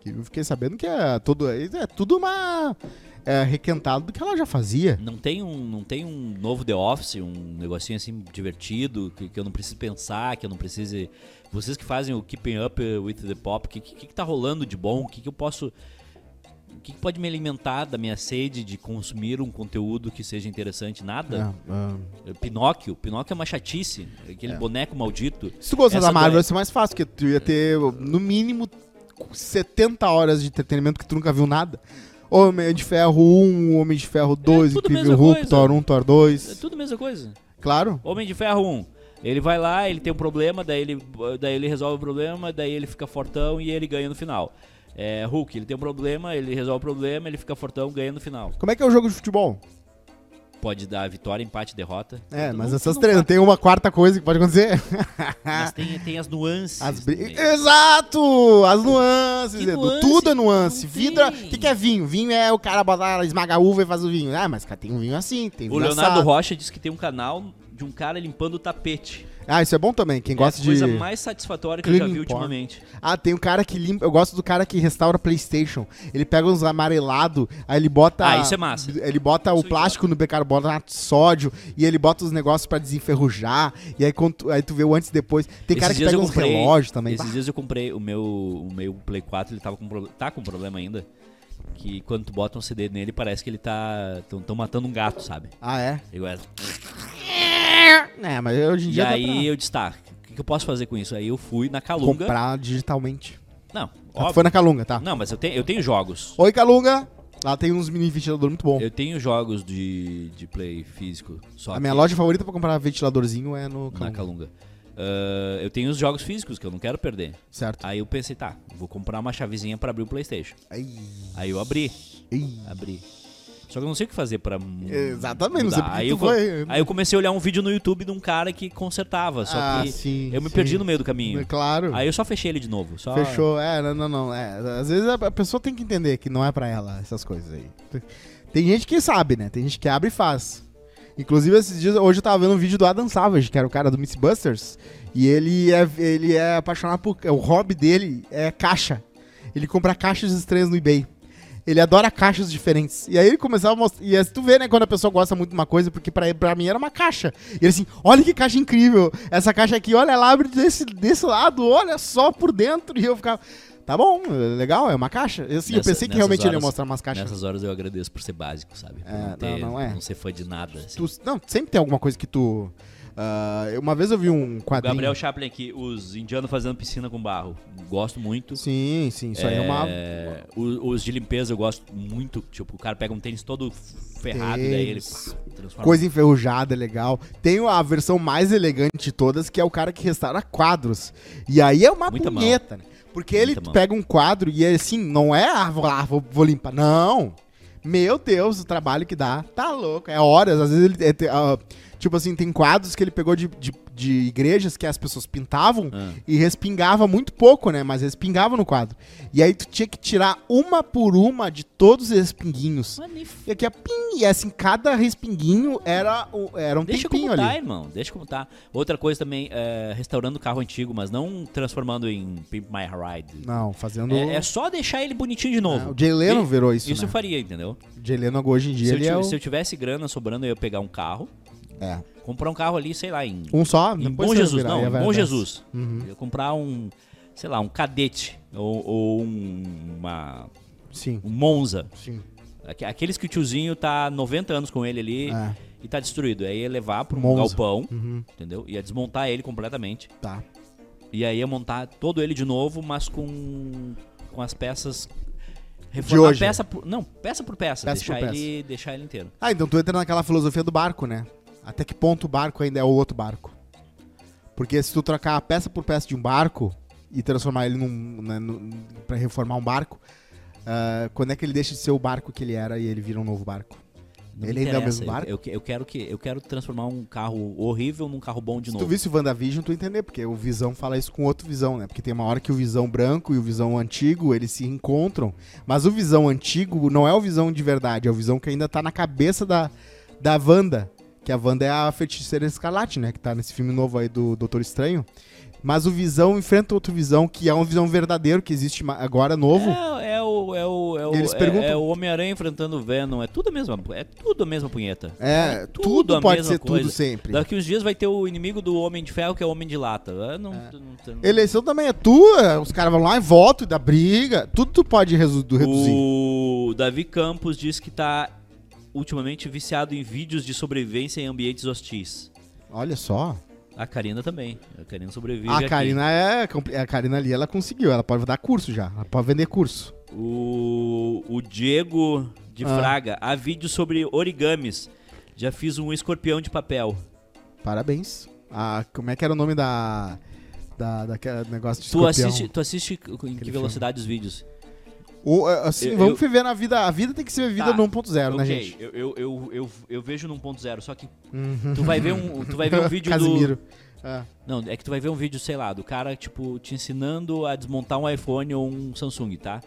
que eu fiquei sabendo que é, todo, é tudo uma... É requentado do que ela já fazia. Não tem um, não tem um novo The Office, um negocinho assim divertido, que, que eu não preciso pensar, que eu não precise. Vocês que fazem o Keeping Up with the Pop, o que, que, que tá rolando de bom? O que, que eu posso. O que, que pode me alimentar da minha sede de consumir um conteúdo que seja interessante? Nada? É, é. Pinóquio. Pinóquio é uma chatice. Aquele boneco maldito. Se tu gostar da Marvel, ia ser mais fácil, porque tu ia ter, no mínimo, 70 horas de entretenimento que tu nunca viu nada. Homem de Ferro 1, Homem de Ferro 2, É Incrível Hulk, coisa. Thor 1, Thor É 2. tudo a mesma coisa. Claro. Homem de Ferro 1. Ele vai lá, ele tem um problema, daí ele, daí ele resolve o problema, daí ele fica fortão e ele ganha no final. É, Hulk, ele tem um problema, ele resolve o problema, ele fica fortão, ganha no final. Como é que é o jogo de futebol? Pode dar vitória, empate, derrota. É, mas essas três, tem uma quarta coisa que pode acontecer. [laughs] Mas tem, tem as nuances. As bri-. Exato! As nuances, Edu. nuance? Tudo é nuance. Vidra. O que, que é vinho? Vinho é o cara botar, esmaga a uva e faz o vinho. Ah, mas cara, tem um vinho assim, tem O vinho Leonardo assado. Rocha disse que tem um canal de um cara limpando o tapete. Ah, isso é bom também. Quem gosta é a coisa de. mais satisfatória que eu já vi porn. ultimamente. Ah, tem um cara que limpa. Eu gosto do cara que restaura PlayStation. Ele pega uns amarelados, aí ele bota. Ah, isso é massa. Ele bota o Isso é plástico no bicarbonato de sódio e ele bota os negócios pra desenferrujar. E aí, quando tu, aí tu vê o antes e depois. Tem cara Esses que dias pega uns comprei- relógios também. Esses Bah. dias eu comprei o meu, o meu Play 4, ele tava com, tá com problema ainda. Que quando tu bota um CD nele, parece que ele tá. tão, tão matando um gato, sabe? Ah, é? Igual- É, mas hoje em E dia dá aí eu disse, tá, o que, que eu posso fazer com isso? Aí eu fui na pra Calunga. comprar digitalmente. Não, Ah, tu óbvio. foi na Calunga, tá? Não, mas eu tenho, eu tenho jogos. Oi, Calunga. Lá tem uns mini ventilador muito bom. Eu tenho jogos de, de play físico. Só A minha que loja favorita pra comprar ventiladorzinho é no na Calunga. Calunga. Ah, eu tenho os jogos físicos que eu não quero perder. Certo. Aí eu pensei, tá, vou comprar uma chavezinha pra abrir o PlayStation. Ai, Aí eu abri, ai. abri. Só que eu não sei o que fazer pra. Exatamente, não sei mudar. porque aí eu. Aí eu comecei a olhar um vídeo no YouTube de um cara que consertava. Só Ah, que sim, eu me sim. perdi no meio do caminho. É Claro. Aí eu só fechei ele de novo. Só... Fechou. É, não, não, não. É, às vezes a pessoa tem que entender que não é pra ela essas coisas aí. Tem gente que sabe, né? Tem gente que abre e faz. Inclusive, esses dias, hoje eu tava vendo um vídeo do Adam Savage, que era o cara do Mythbusters. E ele é, ele é apaixonado por. O hobby dele é caixa. Ele compra caixas estranhas no eBay. Ele adora caixas diferentes. E aí ele começava a mostrar. E aí tu vê, né, quando a pessoa gosta muito de uma coisa, porque pra, pra mim era uma caixa. E ele assim, olha que caixa incrível. Essa caixa aqui, olha, ela abre desse, desse lado, olha só por dentro. E eu ficava. Tá bom, legal, é uma caixa. Eu, assim, eu Nessa- pensei que realmente ele ia horas- mostrar umas caixas. Nessas horas eu agradeço por ser básico, sabe? Por É, não, ter, não, não é. não ser fã de nada. assim. Tu- não, sempre tem alguma coisa que tu. Ah, uma vez eu vi um O quadrinho. Gabriel Chaplin aqui, os indianos fazendo piscina com barro. Gosto muito. Sim, sim, isso aí é uma. É, o- os de limpeza eu gosto muito. Tipo, o cara pega um tênis todo ferrado e daí ele Tênis. pá, transforma. Coisa enferrujada, legal. Tem a versão mais elegante de todas, que é o cara que restaura quadros. E aí é uma Muita punheta, né? Porque ele mão. pega um quadro e é assim, não é, ah, vou lá, vou, vou limpar. Não. Meu Deus, o trabalho que dá. Tá louco. É horas. Às vezes ele. é, ah, tipo assim, tem quadros que ele pegou de, de, de igrejas que as pessoas pintavam Ah. e respingava muito pouco, né? Mas respingava no quadro. E aí tu tinha que tirar uma por uma de todos os respinguinhos. Magnífico. E aqui é pim, e assim, cada respinguinho era, o- era um Deixa tempinho como tá, ali. irmão. Deixa como tá. Outra coisa também, é, restaurando carro antigo, mas não transformando em Pimp My Ride. Não, fazendo. É, é só deixar ele bonitinho de É, novo. o Jay Leno virou isso. Isso eu né? faria, entendeu? O Jay Leno hoje em dia Se eu, é, o... se eu tivesse grana sobrando, eu ia pegar um carro, é. comprar um carro ali, sei lá, em, Um só? em Bom Jesus. Não, em Bom. Jesus. Uhum. Eu comprar um, sei lá, um cadete ou, ou um, uma, Sim, um Monza. sim. Aque- Aqueles que o tiozinho tá 90 anos com ele ali É. e tá destruído. Aí ia levar pro um Monza. galpão, Uhum. entendeu? Ia desmontar ele completamente. Tá. E aí ia montar todo ele de novo, mas com, com as peças. Reformar hoje. peça por. Não, peça por peça. Peça deixar, por ele, deixar ele inteiro. Ah, então tu entra naquela filosofia do barco, né? Até que ponto o barco ainda é o outro barco? Porque se tu trocar peça por peça de um barco e transformar ele num. Né, pra reformar um barco, ah, quando é que ele deixa de ser o barco que ele era e ele vira um novo barco? Não Ele ainda é o mesmo Eu- barco? Eu, que- eu quero que eu quero transformar um carro horrível num carro bom de Se tu novo. visse o WandaVision, tu entender, porque o Visão fala isso com outro Visão, né? Porque tem uma hora que o Visão branco e o Visão antigo, eles se encontram, mas o Visão antigo não é o Visão de verdade, é o Visão que ainda tá na cabeça da, da Wanda, que a Wanda é a feiticeira escarlate, né? Que tá nesse filme novo aí do Doutor Estranho. Mas o Visão enfrenta outro Visão, que é um Visão verdadeiro, que existe agora novo. É, é o é o é o, Eles é- perguntam- é o Homem-Aranha enfrentando o Venom, é tudo a mesma, é tudo a mesma punheta. É, tudo tudo, a pode ser coisa. tudo sempre. Daqui uns dias vai ter o inimigo do Homem de Ferro, que é o Homem de Lata. É, não, não- não- Eleição também é tua, os caras vão lá e votam e dá briga. Tudo tu pode reduzir. O Davi Campos diz que tá ultimamente viciado em vídeos de sobrevivência em ambientes hostis. Olha só. A Karina também. A Karina sobrevive A aqui. Karina é. A Karina ali, ela conseguiu. Ela pode dar curso já. Ela pode vender curso. O, o Diego de Ah. Fraga. Há vídeos sobre origamis. Já fiz um escorpião de papel. Parabéns. Ah, como é que era o nome da. Da, daquele negócio de Tu escorpião? assiste, tu assiste em que velocidade os vídeos? Ou, é, assim, Eu- vamos eu- viver na vida. A vida tem que ser vivida Tá. no 1.0, né, ok, gente? Eu, eu, eu, eu, eu vejo ponto zero, só que Uhum. tu vai ver um, tu vai ver um [laughs] vídeo do... Casimiro. Ah, Não, é que tu vai ver um vídeo, sei lá, do cara, tipo, te ensinando a desmontar um iPhone ou um Samsung, tá?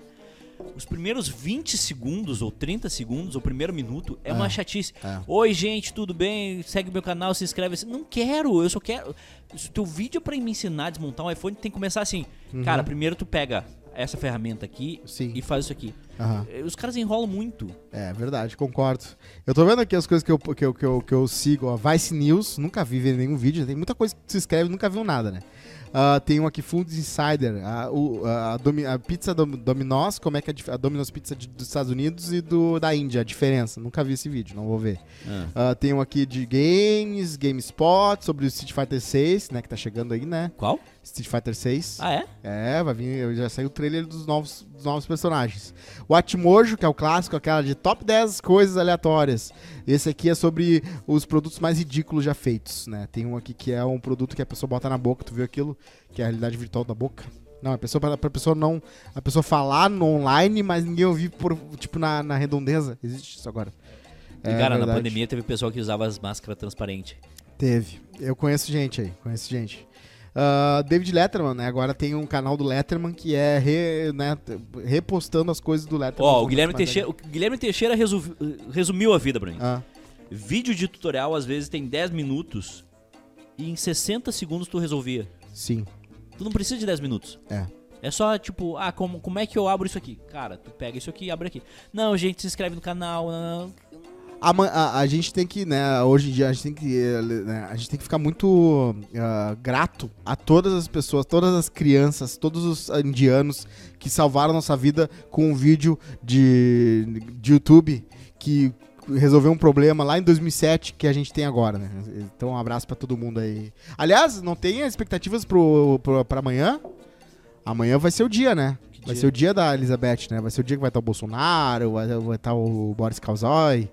Os primeiros 20 segundos, ou 30 segundos, ou primeiro minuto, é uma É, chatice. é. Oi, gente, tudo bem? Segue meu canal, se inscreve. Não quero, eu só quero. Se o teu vídeo é pra me ensinar a desmontar um iPhone, tem que começar assim. Cara, primeiro tu pega essa ferramenta aqui Uhum. Sim. e faz isso aqui. Eh, Os caras enrolam muito. É verdade, concordo. Eu tô vendo aqui as coisas que eu, que eu, que eu, que eu sigo. Ó. Vice News, nunca vi ver nenhum vídeo. Tem muita coisa que se inscreve nunca viu nada, né? Ah, tem um aqui, Food Insider. A, o- a, Domi- a pizza Dom- Domino's, como é que é a, a Domino's Pizza de- dos Estados Unidos e do da Índia, a diferença. Nunca vi esse vídeo, não vou ver. Ah, tem um aqui de games, GameSpot, sobre o Street Fighter 6, né? Que tá chegando aí, né? Qual? Street Fighter 6. Ah, é? É, vai vir, já saiu o trailer dos novos, dos novos personagens. O Atmojo, que é o clássico, aquela de top 10 coisas aleatórias. Esse aqui é sobre os produtos mais ridículos já feitos, né? Tem um aqui que é um produto que a pessoa bota na boca, tu viu aquilo? Que é a realidade virtual da boca. Não, a pessoa pra, pra pessoa não. A pessoa falar no online, mas ninguém ouvir por, tipo, na, na redondeza. Existe isso agora. E, É cara, na pandemia teve pessoal que usava as máscaras transparentes. Teve. Eu conheço gente aí, conheço gente. Ah, David Letterman, né? Agora tem um canal do Letterman que é re- né, repostando as coisas do Letterman. Ó, o Como Guilherme Teixeira, o Guilherme Teixeira resu- resumiu a vida pra mim. Ah, Vídeo de tutorial às vezes tem 10 minutos e em 60 segundos tu resolvia. sim, Tu não precisa de 10 minutos. é. É só tipo, ah, como, como é que eu abro isso aqui? Cara, tu pega isso aqui e abre aqui. Não, gente, se inscreve no canal. Não, não. A, a- a gente tem que, né, hoje em dia, a gente tem que, eh, né, a gente tem que ficar muito ah, grato a todas as pessoas, todas as crianças, todos os indianos que salvaram nossa vida com um vídeo de, de YouTube que resolver um problema lá em 2007 que a gente tem agora, né? Então um abraço pra todo mundo aí. Aliás, não tem expectativas pro, pro, pra amanhã? Amanhã vai ser o dia, né? Que Vai dia? ser o dia da Elizabeth, né? Vai ser o dia que vai estar o Bolsonaro, vai vai estar o Boris Kazoy,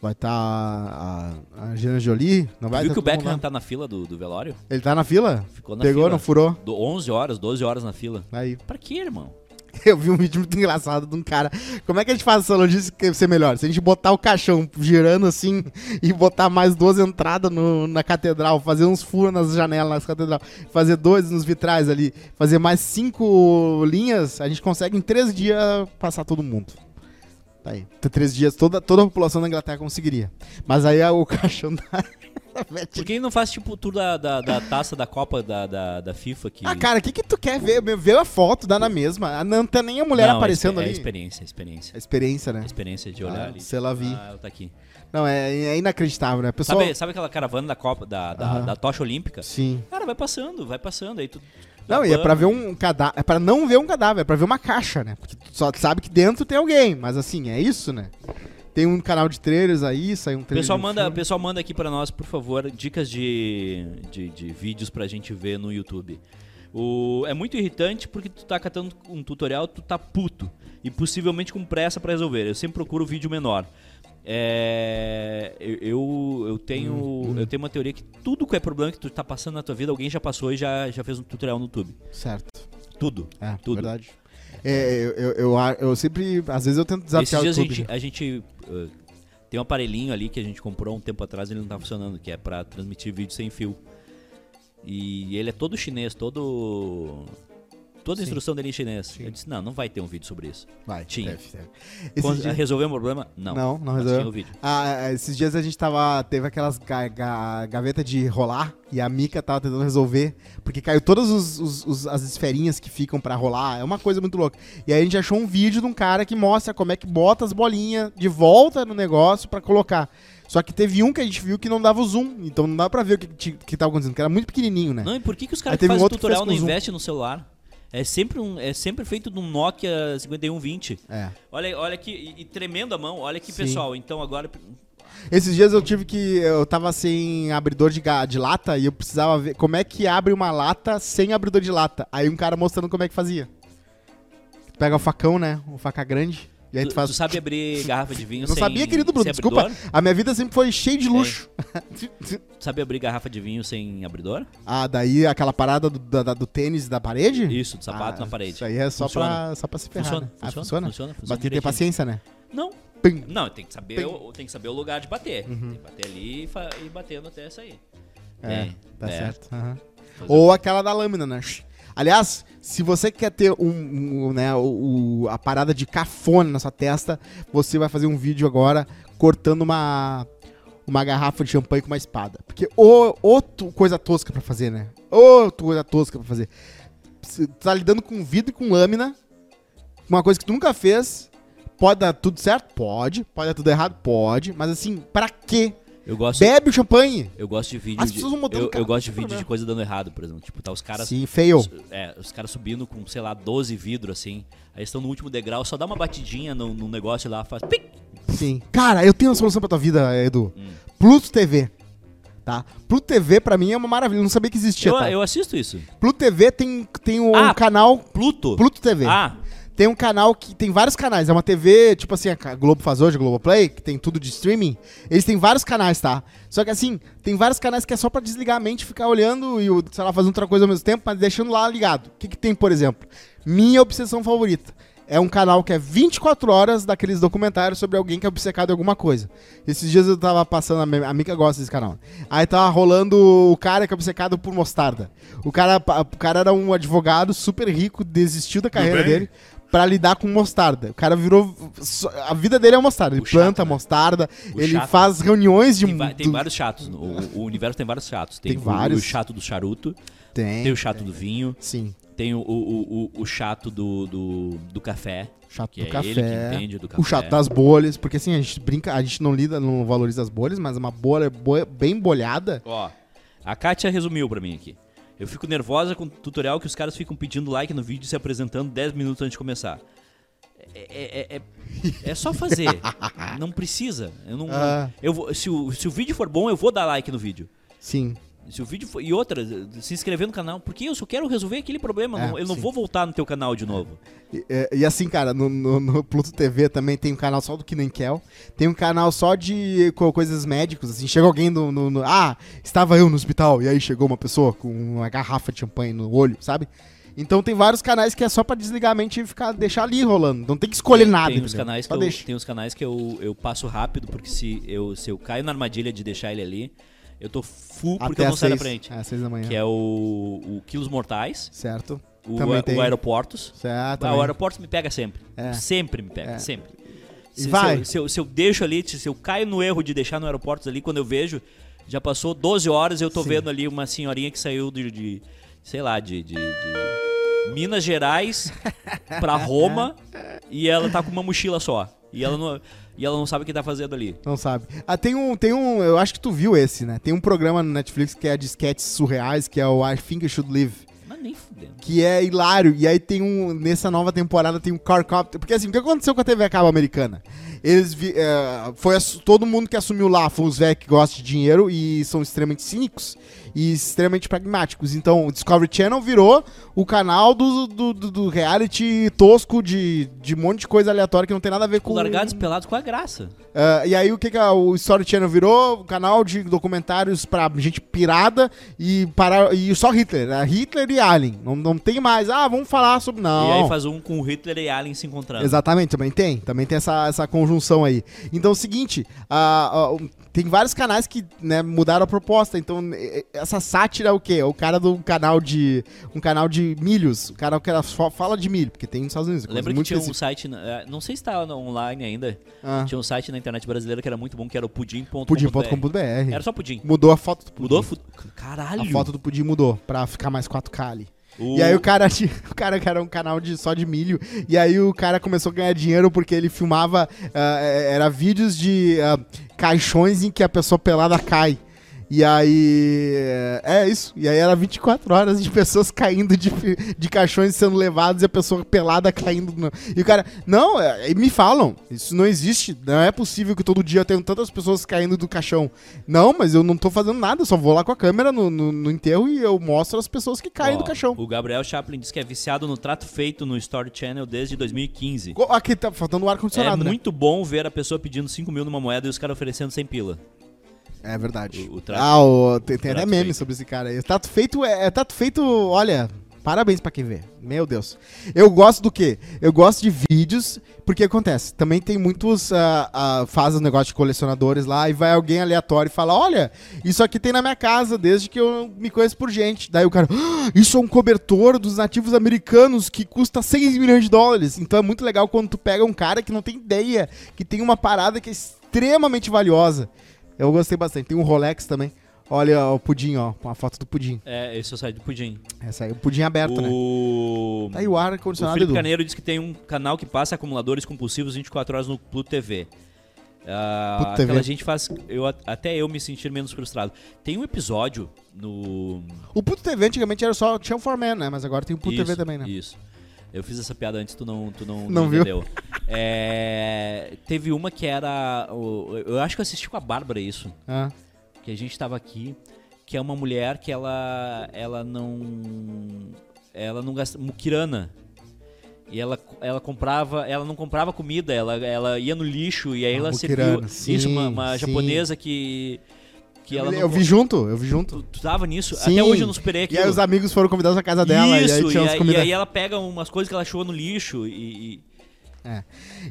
vai estar a, a Angelina Jolie. Não vai Viu tá que o Beckham tá na fila do, do velório? Ele tá na fila? Ficou na Pegou, fila. não furou? Do 11 horas, 12 horas na fila. Aí. Pra quê, irmão? [laughs] Eu vi um vídeo muito engraçado de um cara. Como é que a gente faz essa logística ser melhor? Se a gente botar o caixão girando assim [laughs] e botar mais duas entradas no- na catedral, fazer uns furos nas janelas nas catedral, fazer dois nos vitrais ali, fazer mais cinco linhas, a gente consegue em três dias passar todo mundo. Tá aí. Em três dias toda, toda a população da Inglaterra conseguiria. Mas aí é o [laughs] caixão da. Por que ele não faz tipo o tour da, da, da taça da Copa da, da, da FIFA que. Ah, cara, o que, que tu quer ver? Vê a foto, dá na mesma. Ah, Não tem nem a mulher Não, é aparecendo expe- ali. É experiência, experiência. É experiência, né? A experiência de olhar Ah, ali. sei lá, vi. Ah, tá aqui. Não, é, é inacreditável, né? Pessoal. Sabe, sabe aquela caravana da Copa, da, da, Aham. da tocha olímpica? Sim. Cara, vai passando, vai passando. Aí tu. Não, e é pra ver um cadáver. É pra não ver um cadáver, é pra ver uma caixa, né? Porque tu só sabe que dentro tem alguém. Mas assim, é isso, né? Tem um canal de trailers aí, sai um O trailer. pessoal manda, filme. pessoal manda aqui pra nós, por favor, dicas de, de, de vídeos pra gente ver no YouTube. O, é muito irritante porque tu tá catando um tutorial, tu tá puto. E possivelmente com pressa pra resolver. Eu sempre procuro vídeo menor. É, eu, eu, tenho, eu tenho uma teoria que tudo que é problema que tu tá passando na tua vida, alguém já passou e já, já fez um tutorial no YouTube. Certo. Tudo. É, Tudo. verdade. É, eu, eu, eu, eu sempre. Às vezes eu tento Esses desafiar o dias a YouTube. gente, a gente uh, tem um aparelhinho ali que a gente comprou um tempo atrás e ele não tá funcionando, que é pra transmitir vídeo sem fio. E ele é todo chinês, todo. Toda a instrução dele em chinês. Sim. Eu disse, não, não vai ter um vídeo sobre isso. Vai, Tinha. deve, deve. Dias- Resolveu o problema? Não. Não, não resolveu. o vídeo. Ah, esses dias a gente tava. Teve aquelas ga, ga- gaveta de rolar e a Mika tava tentando resolver. Porque caiu todas os, os- os- as esferinhas que ficam pra rolar. É uma coisa muito louca. E aí a gente achou um vídeo de um cara que mostra como é que bota as bolinhas de volta no negócio pra colocar. Só que teve um que a gente viu que não dava o zoom. Então não dá pra ver o que, que, que tava acontecendo, que era muito pequenininho, né? Não, e por que, que os caras que um fazem que tutorial não investem no celular? É sempre, um, é sempre feito num Nokia 5120. É. Olha, olha aqui, e, e tremendo a mão. Olha aqui, Sim. pessoal. Então agora. Esses dias eu tive que. Eu tava sem abridor de, de lata e eu precisava ver como é que abre uma lata sem abridor de lata. Aí um cara mostrando como é que fazia. Pega o facão, né? O faca grande. E aí tu, Tu, faz. tu sabe abrir garrafa de vinho não sem sabia, querido Bruno. Desculpa. abridor? A minha vida sempre foi cheia de luxo. [laughs] Tu sabe abrir garrafa de vinho sem abridor? ah, daí aquela parada do, da- do tênis da parede? Isso, do sapato Ah, na parede. Isso aí é só, Funciona. pra, só pra se ferrar. Funciona, né? Ah, funciona, funciona? funciona, funciona Mas tem que ter paciência, né? Não. Pim. Não, tem que saber, o, tem que saber o lugar de bater. Tem que bater ali e, e batendo até sair. Uhum. É, Tem, tá é. certo. Fazer Ou aquela da lâmina, né? Aliás, se você quer ter um, um, né, o, o- a parada de cafone na sua testa, você vai fazer um vídeo agora cortando uma, uma garrafa de champanhe com uma espada. Porque tu- coisa tosca pra fazer, né? Tu coisa tosca pra fazer. Você tá lidando com vidro e com lâmina, uma coisa que tu nunca fez. Pode dar tudo certo? Pode. Pode dar tudo errado? Pode. Mas assim, pra quê? Eu gosto, Bebe o champanhe. eu gosto de vídeo. As de- pessoas vão mudando eu, cara, eu gosto de vídeo de coisa dando errado, por exemplo. Tipo, tá os caras. Sim, fail. É, os caras subindo com, sei lá, 12 vidros assim. Aí estão no último degrau, só dá uma batidinha no, no negócio lá, faz. Pic! Sim. Cara, eu tenho uma solução pra tua vida, Edu. Hum. Pluto TV. Tá? Pluto TV pra mim é uma maravilha. Eu não sabia que existia, Eu, tá? eu assisto isso. Pluto TV tem, tem um Ah, canal. Pluto. Pluto TV. Ah, Tem um canal que tem vários canais. É uma TV, tipo assim, a Globo faz hoje, a Globoplay, que tem tudo de streaming. Eles têm vários canais, tá? Só que assim, tem vários canais que é só pra desligar a mente, ficar olhando e, sei lá, fazendo outra coisa ao mesmo tempo, mas deixando lá ligado. O que, que tem, por exemplo? Minha obsessão favorita. É um canal que é 24 horas daqueles documentários sobre alguém que é obcecado em alguma coisa. Esses dias eu tava passando, a minha amiga gosta desse canal. Aí tava rolando o cara que é obcecado por mostarda. O cara, o cara era um advogado super rico, desistiu da carreira dele pra lidar com mostarda. O cara virou. A vida dele é mostarda. Ele planta né? mostarda, O ele chato. faz reuniões de. tem, va- tem do- vários chatos. O, o universo tem vários chatos. Tem, Tem o- vários. O, chato do charuto, Tem. tem o chato do vinho, Sim. tem o, o, o, chato do, do, do café. Chato do é café. do café. O chato das bolhas, porque assim, a gente brinca, a gente não lida, não valoriza as bolhas, mas uma bolha bo- bem bolhada. Ó, a Kátia resumiu pra mim aqui. Eu fico nervosa com o tutorial que os caras ficam pedindo like no vídeo e se apresentando 10 minutos antes de começar. É, é, é, é só fazer. [laughs] não precisa. Eu não, Ah. eu vou, se, o, se o vídeo for bom, eu vou dar like no vídeo. Sim. Se o vídeo for, e outra, se inscrever no canal, porque eu só quero resolver aquele problema. É, não- eu não sim. vou voltar no teu canal de novo. E, é, e assim, cara, no, no- no Pluto TV também tem um canal só do Que Nem Kel. Tem um canal só de co- coisas médicas, assim. Chega alguém no, no- no- Ah, estava eu no hospital. E aí chegou uma pessoa com uma garrafa de champanhe no olho, sabe? Então tem vários canais que é só pra desligar a mente e ficar, deixar ali rolando. Não tem que escolher nada. tem uns canais que eu, tem uns canais que eu, eu passo rápido, porque se eu, se eu caio na armadilha de deixar ele ali, eu tô full porque Até eu não saio da frente. É, às seis da manhã. Que é o, o Quilos Mortais, Certo. o, Também a- tem. o Aeroportos. Certo. O Aeroportos me pega sempre. É. Sempre me pega, É. sempre. Se, vai. Se eu, se, eu, se eu deixo ali, se eu caio no erro de deixar no Aeroportos ali, quando eu vejo, já passou 12 horas e eu tô Sim. vendo ali uma senhorinha que saiu de, de, sei lá, de, de- de Minas Gerais pra [laughs] Roma e ela tá com uma mochila só. E ela não, e ela não sabe o que tá fazendo ali. Não sabe. Ah, tem um, tem um, eu acho que tu viu esse, né? Tem um programa no Netflix que é de sketches surreais, que é o I Think I Should Live. Mas nem fudendo. Que é hilário. E aí tem um. Nessa nova temporada tem um car cop. Porque assim, o que aconteceu com a TV a cabo americana? Eles vi, é, foi todo mundo que assumiu lá foi os velhos que gostam de dinheiro e são extremamente cínicos e extremamente pragmáticos. Então o Discovery Channel virou o canal do, do, do- do reality tosco de, de um monte de coisa aleatória que não tem nada a ver com. Largados pelados com a graça. Ah, e aí o que, que a- o Story Channel virou? O canal de documentários pra gente pirada e, para, e só Hitler. É Hitler e Alien. Não, não tem mais. Ah, vamos falar sobre. Não. E aí faz um com Hitler e Alien se encontrando. Exatamente, também tem. Também tem essa, essa conjunção aí. Então é o seguinte, ah, ah, tem vários canais que né, mudaram a proposta. Então, essa sátira é o quê? É o cara do canal de. Um canal de milhos. O cara que era só fala de milho, porque tem nos Estados Unidos. Lembra que tinha um site, eh, não sei se tá online ainda, Ah, tinha um site na internet brasileira que era muito bom, que era o pudim.com.br. pudim.com.br. Era só pudim. Mudou a foto do pudim. Mudou? Fu- Caralho! A foto do pudim mudou pra ficar mais 4K ali. O- E aí o cara, [laughs] o cara que era um canal de, só de milho, e aí o cara começou a ganhar dinheiro porque ele filmava, eh, era vídeos de ah, caixões em que a pessoa pelada cai. E aí. É isso. E aí era 24 horas de pessoas [laughs] caindo de, de caixões sendo levados e a pessoa pelada caindo. no- E o cara. Não, é, me falam. Isso não existe. Não é possível que todo dia tenham tantas pessoas caindo do caixão. Não, mas eu não tô fazendo nada. Eu só vou lá com a câmera no, no- no enterro e eu mostro as pessoas que caem Ó, do caixão. O Gabriel Chaplin diz que é viciado no trato feito no Story Channel desde 2015. Co- Aqui tá faltando o É ar-condicionado, né? muito bom ver a pessoa pedindo 5 mil numa moeda e os caras oferecendo 100 pila. É verdade. O- o trato- ah, o- tem, tem o até trato meme feito. sobre esse cara aí. O tato feito é, é tato feito, olha, parabéns pra quem vê. Meu Deus. Eu gosto do quê? Eu gosto de vídeos, porque acontece, também tem muitos, ah, ah, fazem um negócio de colecionadores lá, e vai alguém aleatório e fala, olha, isso aqui tem na minha casa, desde que eu me conheço por gente. Daí o cara, "Ah, isso é um cobertor dos nativos americanos que custa 6 milhões de dólares. Então é muito legal quando tu pega um cara que não tem ideia, que tem uma parada que é extremamente valiosa. Eu gostei bastante. Tem um Rolex também. Olha ó, o pudim, ó. Com a foto do pudim. É, esse é o site do Pudim. Essa aí, o pudim aberto, né? o... Tá aí o O ar-condicionado, Felipe Edu. Carneiro diz que tem um canal que passa acumuladores compulsivos 24 horas no Pluto TV. Ah, Pluto TV. aquela gente faz eu, até eu me sentir menos frustrado. Tem um episódio no O Puto TV antigamente era só tinha o Foreman, né? Mas agora tem o Puto isso, TV também, né? Isso. Eu fiz essa piada antes, tu não, tu não, Não viu? entendeu. [laughs] É, teve uma que era. Eu acho que eu assisti com a Bárbara isso. Ah, Que a gente tava aqui. Que é uma mulher que ela. Ela não. Ela não gasta. Mukirana. E ela, ela comprava. Ela não comprava comida, ela, ela ia no lixo e aí Ah, ela serviu. isso, uma, uma sim, japonesa que. Que ela eu, não. vi junto, eu vi junto. Tu, tu tava nisso? Sim. Até hoje eu não superei E aquilo. aí os amigos foram convidados à casa dela Isso, e aí tinha e, uns comidas. e aí ela pega umas coisas que ela achou no lixo e. e-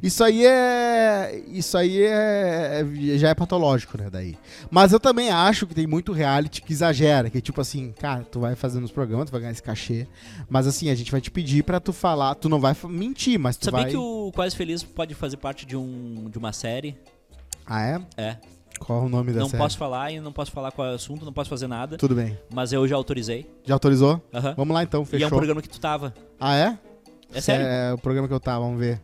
Isso aí é. Isso aí é, é- Já é patológico, né? Daí. Mas eu também acho que tem muito reality que exagera. Que tipo assim, cara, tu vai fazendo os programas, tu vai ganhar esse cachê. Mas assim, a gente vai te pedir pra tu falar. Tu não vai mentir, mas tu Sabia vai. que o Quase Feliz pode fazer parte de, um, de uma série? Ah, é? É. Qual o nome da Não série? posso falar e não posso falar qual é o assunto, não posso fazer nada. Tudo bem. Mas eu já autorizei. Já autorizou? Aham. Vamos lá então, E é fechou. um programa que tu tava. Ah, é? É sério? É o programa que eu tava, vamos ver.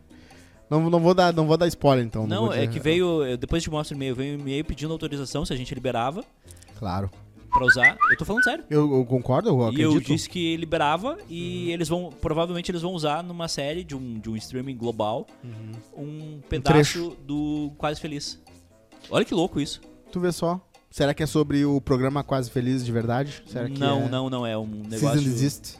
Não, não, vou, dar, não vou dar spoiler então. Não, vou é que veio. eu- Depois te mostro o e-mail. Veio um e-mail pedindo autorização se a gente liberava. Claro. pra usar. Eu tô falando sério. Eu, eu concordo, eu E acredito. eu disse que liberava e eles vão, provavelmente eles vão usar numa série de um, de um streaming global um pedaço trecho. do Quase Feliz. Olha que louco isso. Tu vê só. Será que é sobre o programa Quase Feliz de verdade? Será que não, é... não, não é um Season negócio. Desist?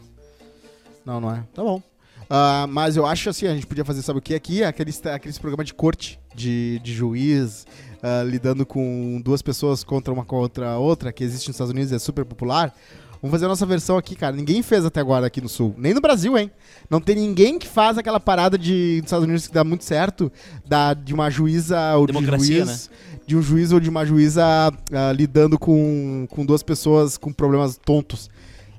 Não, não é. Tá bom. Ah, mas eu acho assim, a gente podia fazer, sabe o que aqui? Aqueles, aqueles programas de corte, de, de juiz, ah, lidando com duas pessoas contra uma contra a outra, que existe nos Estados Unidos e é super popular. Vamos fazer a nossa versão aqui, cara. Ninguém fez até agora aqui no Sul. Nem no Brasil, hein? Não tem ninguém que faz aquela parada de, nos Estados Unidos que dá muito certo, da, de uma juíza ou de um Democracia, né? juiz. De um juiz ou de uma juíza ah, lidando com, com duas pessoas com problemas tontos.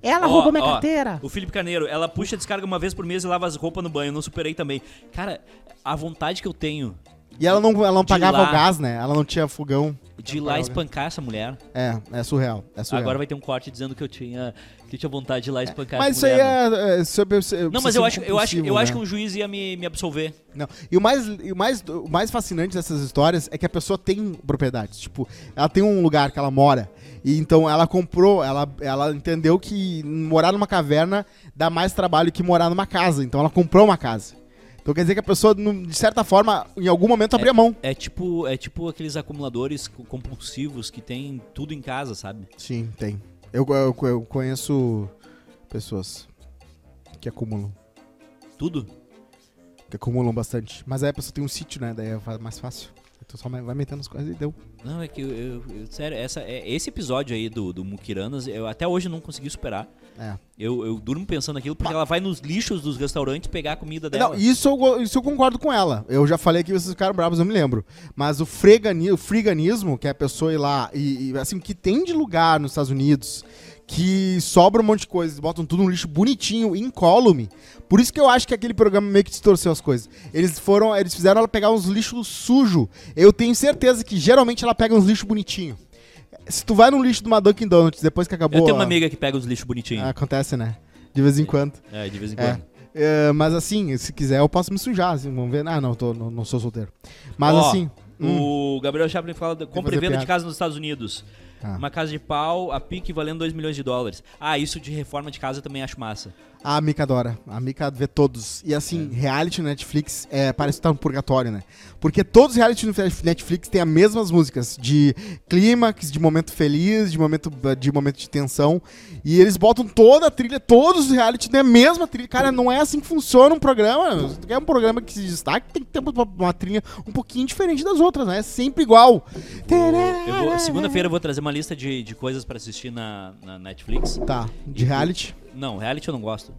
Ela Ó, roubou minha ó, carteira. O Felipe Carneiro, ela puxa a descarga uma vez por mês e lava as roupas no banho. Eu não superei também. Cara, a vontade que eu tenho E ela não, ela não De pagava lá. o gás, né? Ela não tinha fogão. de lá espancar essa mulher. É, é surreal. É surreal. Agora vai ter um corte dizendo que eu tinha, que eu tinha vontade de ir lá espancar Mas isso essa aí mulher. né? é, é sobre, Não, mas eu acho, eu acho, eu acho que um juiz ia me, me absolver. Não. E o mais, e o, mais, o mais fascinante dessas histórias é que a pessoa tem propriedades. Tipo, ela tem um lugar que ela mora. E então ela comprou, ela, ela entendeu que morar numa caverna dá mais trabalho que morar numa casa. Então ela comprou uma casa. Então quer dizer que a pessoa, de certa forma, em algum momento abria mão. É tipo, é tipo aqueles acumuladores co- compulsivos que tem tudo em casa, sabe? Sim, tem. Eu, eu, eu conheço pessoas que acumulam. Tudo. Que acumulam bastante. Mas aí a pessoa tem um sítio, né? Daí é mais fácil. Então só vai metendo as coisas e deu. Não, é que eu, eu- eu- sério, essa, é, esse episódio aí do, do Mukiranas, eu até hoje não consegui superar. É. Eu, eu durmo pensando naquilo porque ela vai nos lixos dos restaurantes pegar a comida dela. Não, isso eu, isso eu concordo com ela. Eu já falei que vocês ficaram bravos, eu me lembro. Mas o, fregani, o friganismo, que é a pessoa ir lá e, e, assim, que tem de lugar nos Estados Unidos que sobra um monte de coisa, botam tudo no lixo bonitinho, incólume. Por isso que eu acho que aquele programa meio que distorceu as coisas. Eles foram, eles fizeram ela pegar uns lixos sujos. Eu tenho certeza que geralmente ela pega uns lixos bonitinhos. Se tu vai no lixo de uma Dunkin' Donuts depois que acabou. eu tenho uma amiga que pega os lixos bonitinhos. Acontece, né? De vez em quando. É, de vez em É. quando. É, mas assim, se quiser, eu posso me sujar. Assim, vamos ver. Ah, não, tô, não, não sou solteiro. Mas Ó, assim. hum, O Gabriel Chaplin fala de compra e venda piada. de casa nos Estados Unidos. Ah. Uma casa de pau, a pique valendo 2 milhões de dólares. Ah, isso de reforma de casa eu também acho massa. A Mika adora. A Mika vê todos. E assim, reality no Netflix é, parece que tá no purgatório, né? Porque todos os reality no Netflix têm as mesmas músicas. De clímax, de momento feliz, de momento de, momento de tensão. E eles botam toda a trilha, todos os reality têm a mesma trilha. Cara, não é assim que funciona um programa. Se tu quer um programa que se destaque, tem que ter uma, trilha um pouquinho diferente das outras, né? É sempre igual. Segunda-feira eu vou trazer uma lista de, de coisas pra assistir na, na Netflix. Tá, de reality. Não, reality eu não gosto.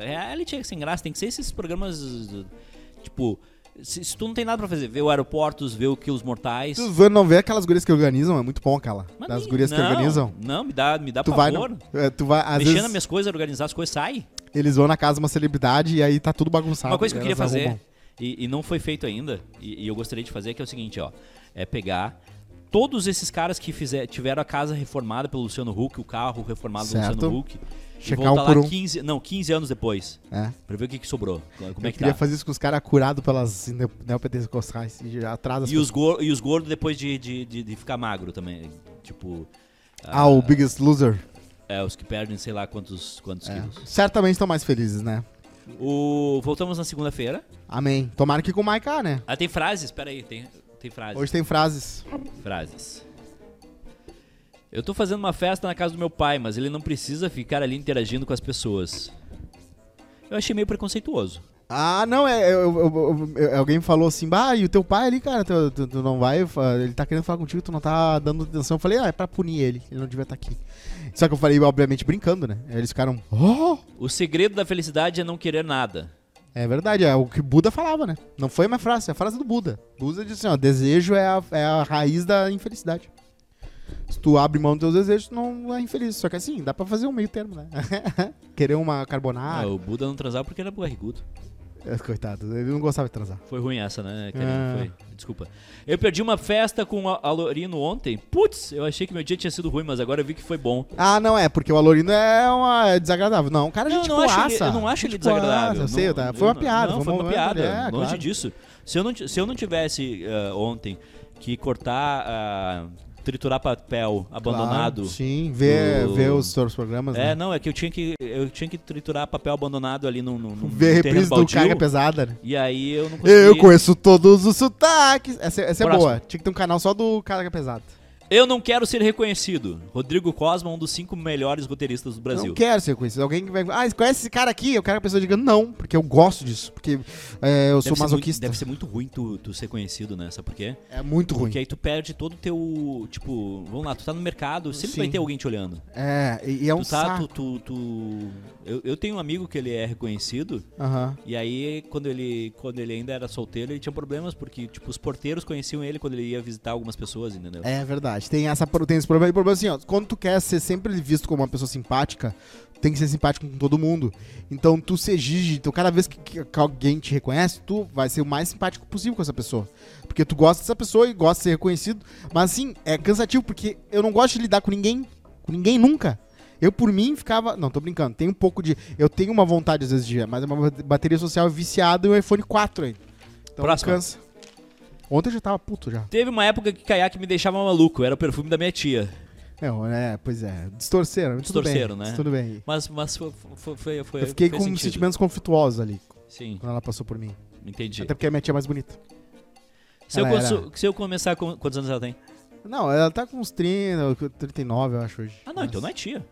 Reality é sem graça, tem que ser esses programas. Tipo, se, se tu não tem nada pra fazer, ver o aeroportos, ver o que os mortais. Tu não vê aquelas gurias que organizam? É muito bom aquela. Mas das nem- gurias que não, organizam. Não, me dá, me dá Tu vai, pavor. no, é, tu vai, às vezes nas minhas coisas, organizar as coisas, sai. eles vão na casa de uma celebridade e aí tá tudo bagunçado. Uma coisa que eu e queria fazer, e, e não foi feito ainda, e, e eu gostaria de fazer, que é o seguinte, ó. É pegar todos esses caras que fizer, tiveram a casa reformada pelo Luciano Huck, o carro reformado pelo Certo. Luciano Huck, Checar um por um. 15, não, 15 anos depois, É. pra ver o que, que sobrou. Como eu é que queria tá. fazer isso com os caras curados pelas neo- neopentecostais e das E os, gor e os gordos depois de, de, de, de ficar magro também. Tipo. Ah, o Biggest Loser. É, os que perdem sei lá quantos, quantos É. quilos. Certamente estão mais felizes, né? O, voltamos na segunda-feira. Amém. Tomara que com o Maiká, né? Ah, tem frases? Pera aí, tem, tem frases. Hoje tem frases. Frases. Eu tô fazendo uma festa na casa do meu pai, mas ele não precisa ficar ali interagindo com as pessoas. Eu achei meio preconceituoso. Ah, não, é. eu- eu- eu- alguém falou assim, bah, e o teu pai ali, cara, tu, tu- tu não vai. Ele tá querendo falar contigo, tu não tá dando atenção. Eu falei, ah, é pra punir ele, ele não devia estar aqui. Só que eu falei, obviamente, brincando, né? Eles ficaram, oh! O segredo da felicidade é não querer nada. É verdade, é o que Buda falava, né? Não foi uma frase, é a frase do Buda. Buda disse assim, ó, desejo é a, é a raiz da infelicidade. Se tu abre mão dos teus desejos, tu não é infeliz. Só que assim, dá pra fazer um meio termo, né? [laughs] Querer uma carbonara. Ah, o Buda não transava porque era barrigudo. É, Coitado, ele não gostava de transar. Foi ruim essa, né? Karine? Foi. Desculpa. Eu perdi uma festa com a a Lorino ontem. Putz, eu achei que meu dia tinha sido ruim, mas agora eu vi que foi bom. Ah, não é, porque o Alorino é, uma, é desagradável. Não, o cara é Eu gente não, acho ele, eu não acho ele desagradável. Eu sei, Não- tá? foi uma piada. Não, foi um uma piada. é, longe claro. disso. Se eu não, se eu não tivesse ah, ontem que cortar ah, triturar papel abandonado. Claro, sim, ver, do- ver os seus programas, É, né? não, é que eu tinha que eu tinha que triturar papel abandonado ali no, no, no Ver reprise do Carga Pesada, né? E aí eu não consegui. Eu conheço todos os sotaques. Essa, essa é boa. Tinha que ter um canal só do Carga Pesada. Eu não quero ser reconhecido. Rodrigo Cosma, um dos cinco melhores roteiristas do Não Brasil. quero ser conhecido. Alguém que vai. Ah, conhece esse cara aqui? Eu quero que a pessoa diga não, porque eu gosto disso. Porque é, eu sou Deve ser masoquista. muito- deve ser muito ruim tu, tu ser conhecido, né? Sabe por quê? É muito ruim. Porque aí tu perde todo o teu. Tipo, vamos lá, tu tá no mercado, sempre Sim. vai ter alguém te olhando. É, e, é um tu tá, saco. tu, tu, Eu, eu tenho um amigo que ele é reconhecido, Aham. e aí quando ele, quando ele ainda era solteiro, ele tinha problemas, porque, tipo, os porteiros conheciam ele quando ele ia visitar algumas pessoas, entendeu? É verdade. Tem, essa, tem esse problema. E o problema é assim, ó. Quando tu quer ser sempre visto como uma pessoa simpática, tem que ser simpático com todo mundo. Então tu se exige. Então cada vez que, que- que alguém te reconhece, tu vai ser o mais simpático possível com essa pessoa. Porque tu gosta dessa pessoa e gosta de ser reconhecido. Mas assim, é cansativo, porque eu não gosto de lidar com ninguém. Com ninguém nunca. Eu, por mim, ficava. Não, tô brincando. Tem um pouco de. Eu tenho uma vontade, às vezes, de. Mas é uma bateria social viciada e um iPhone 4 aí. Então Próximo. cansa. Ontem eu já tava puto já. Teve uma época que caiaque me deixava maluco, era o perfume da minha tia. Não, é, pois é. Distorceram. Distorceram, bem, né? Tudo bem. Mas, mas foi, foi, foi, foi Eu fiquei fez com sentido. sentimentos conflituosos ali, Sim, quando ela passou por mim. entendi. Até porque a minha tia é mais bonita. Se eu, era- se eu começar com. Quantos anos ela tem? Não, ela tá com uns 30, 39, eu acho, hoje. Ah, não, então não é tia.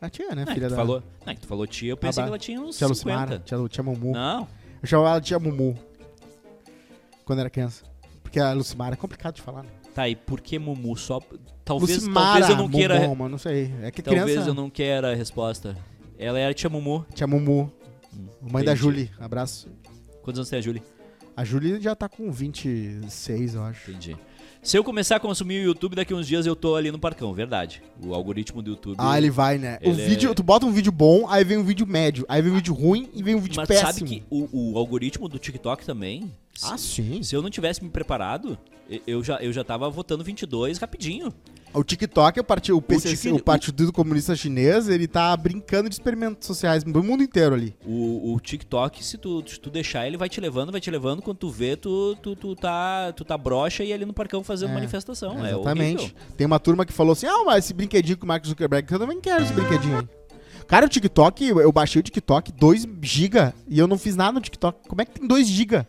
A tia, né, Não, é filha tu da... falou, não, é que tu falou tia, eu pensei Ah, que ela tinha uns Tia 50. Lucimara, tia, tia Mumu. Não, Eu chamava ela de tia Mumu. Quando era criança. Porque a Lucimara é complicado de falar, né? tá, e por que Mumu? Só. Talvez, Lucimara, talvez eu não queira. Mumu, mas não sei. É que Talvez criança... eu não queira a resposta. Ela era tia Mumu. Tia Mumu. Mãe da entendi. Julie. Abraço. Quantos anos tem a Julie? A Julie já tá com 26, eu acho. Entendi. Se eu começar a consumir o YouTube, daqui uns dias eu tô ali no parcão, verdade. O algoritmo do YouTube. Ah, ele vai, né? o Ele é- vídeo, tu bota um vídeo bom, aí vem um vídeo médio, aí vem um vídeo ruim e vem um vídeo Mas péssimo. sabe que o, o algoritmo do TikTok também. se- Ah, sim. Se eu não tivesse me preparado, e- eu já, eu já tava votando 22 rapidinho. O TikTok, o partido, o PCC, Tik- o Partido Comunista Chinês, ele tá brincando de experimentos sociais no mundo inteiro ali. O, o TikTok, se tu, se tu deixar, ele vai te levando, vai te levando. Quando tu vê, tu, tu, tu tá, tu tá broxa e ali no parcão fazendo É, manifestação. É Exatamente. horrível. Tem uma turma que falou assim: ah, mas esse brinquedinho com o Mark Zuckerberg, eu também quero esse brinquedinho aí. Cara, o TikTok, eu baixei o TikTok 2 GB e eu não fiz nada no TikTok. Como é que tem 2 GB?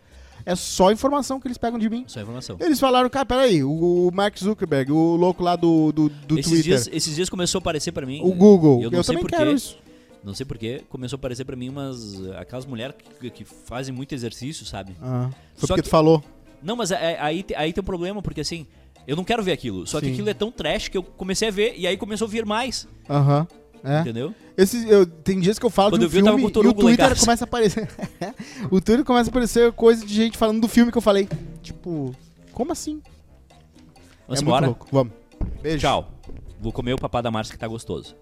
É só informação que eles pegam de mim. Só informação. Eles falaram, cara, peraí, o Mark Zuckerberg, o louco lá do, do, do esses, Twitter, dias, esses dias começou a aparecer pra mim. o Google, Eu eu, não sei também porquê. quero isso. Não sei porquê, começou a aparecer pra mim umas. aquelas mulheres que, que fazem muito exercício, sabe? Ah, foi Só porque que- tu falou. Não, mas é- é- aí, aí tem um problema, porque assim, eu não quero ver aquilo. Só que Sim. aquilo é tão trash que eu comecei a ver e aí começou a vir mais. Aham. É. Entendeu? Esse, eu, tem dias que eu falo Quando de eu um vi, eu tava filme com o e o Twitter começa a aparecer. [laughs] o Twitter começa a aparecer coisa de gente falando do filme que eu falei. Tipo, como assim? Vamos é embora? Vamos. Beijo. Tchau. Vou comer o papá da Márcia que tá gostoso.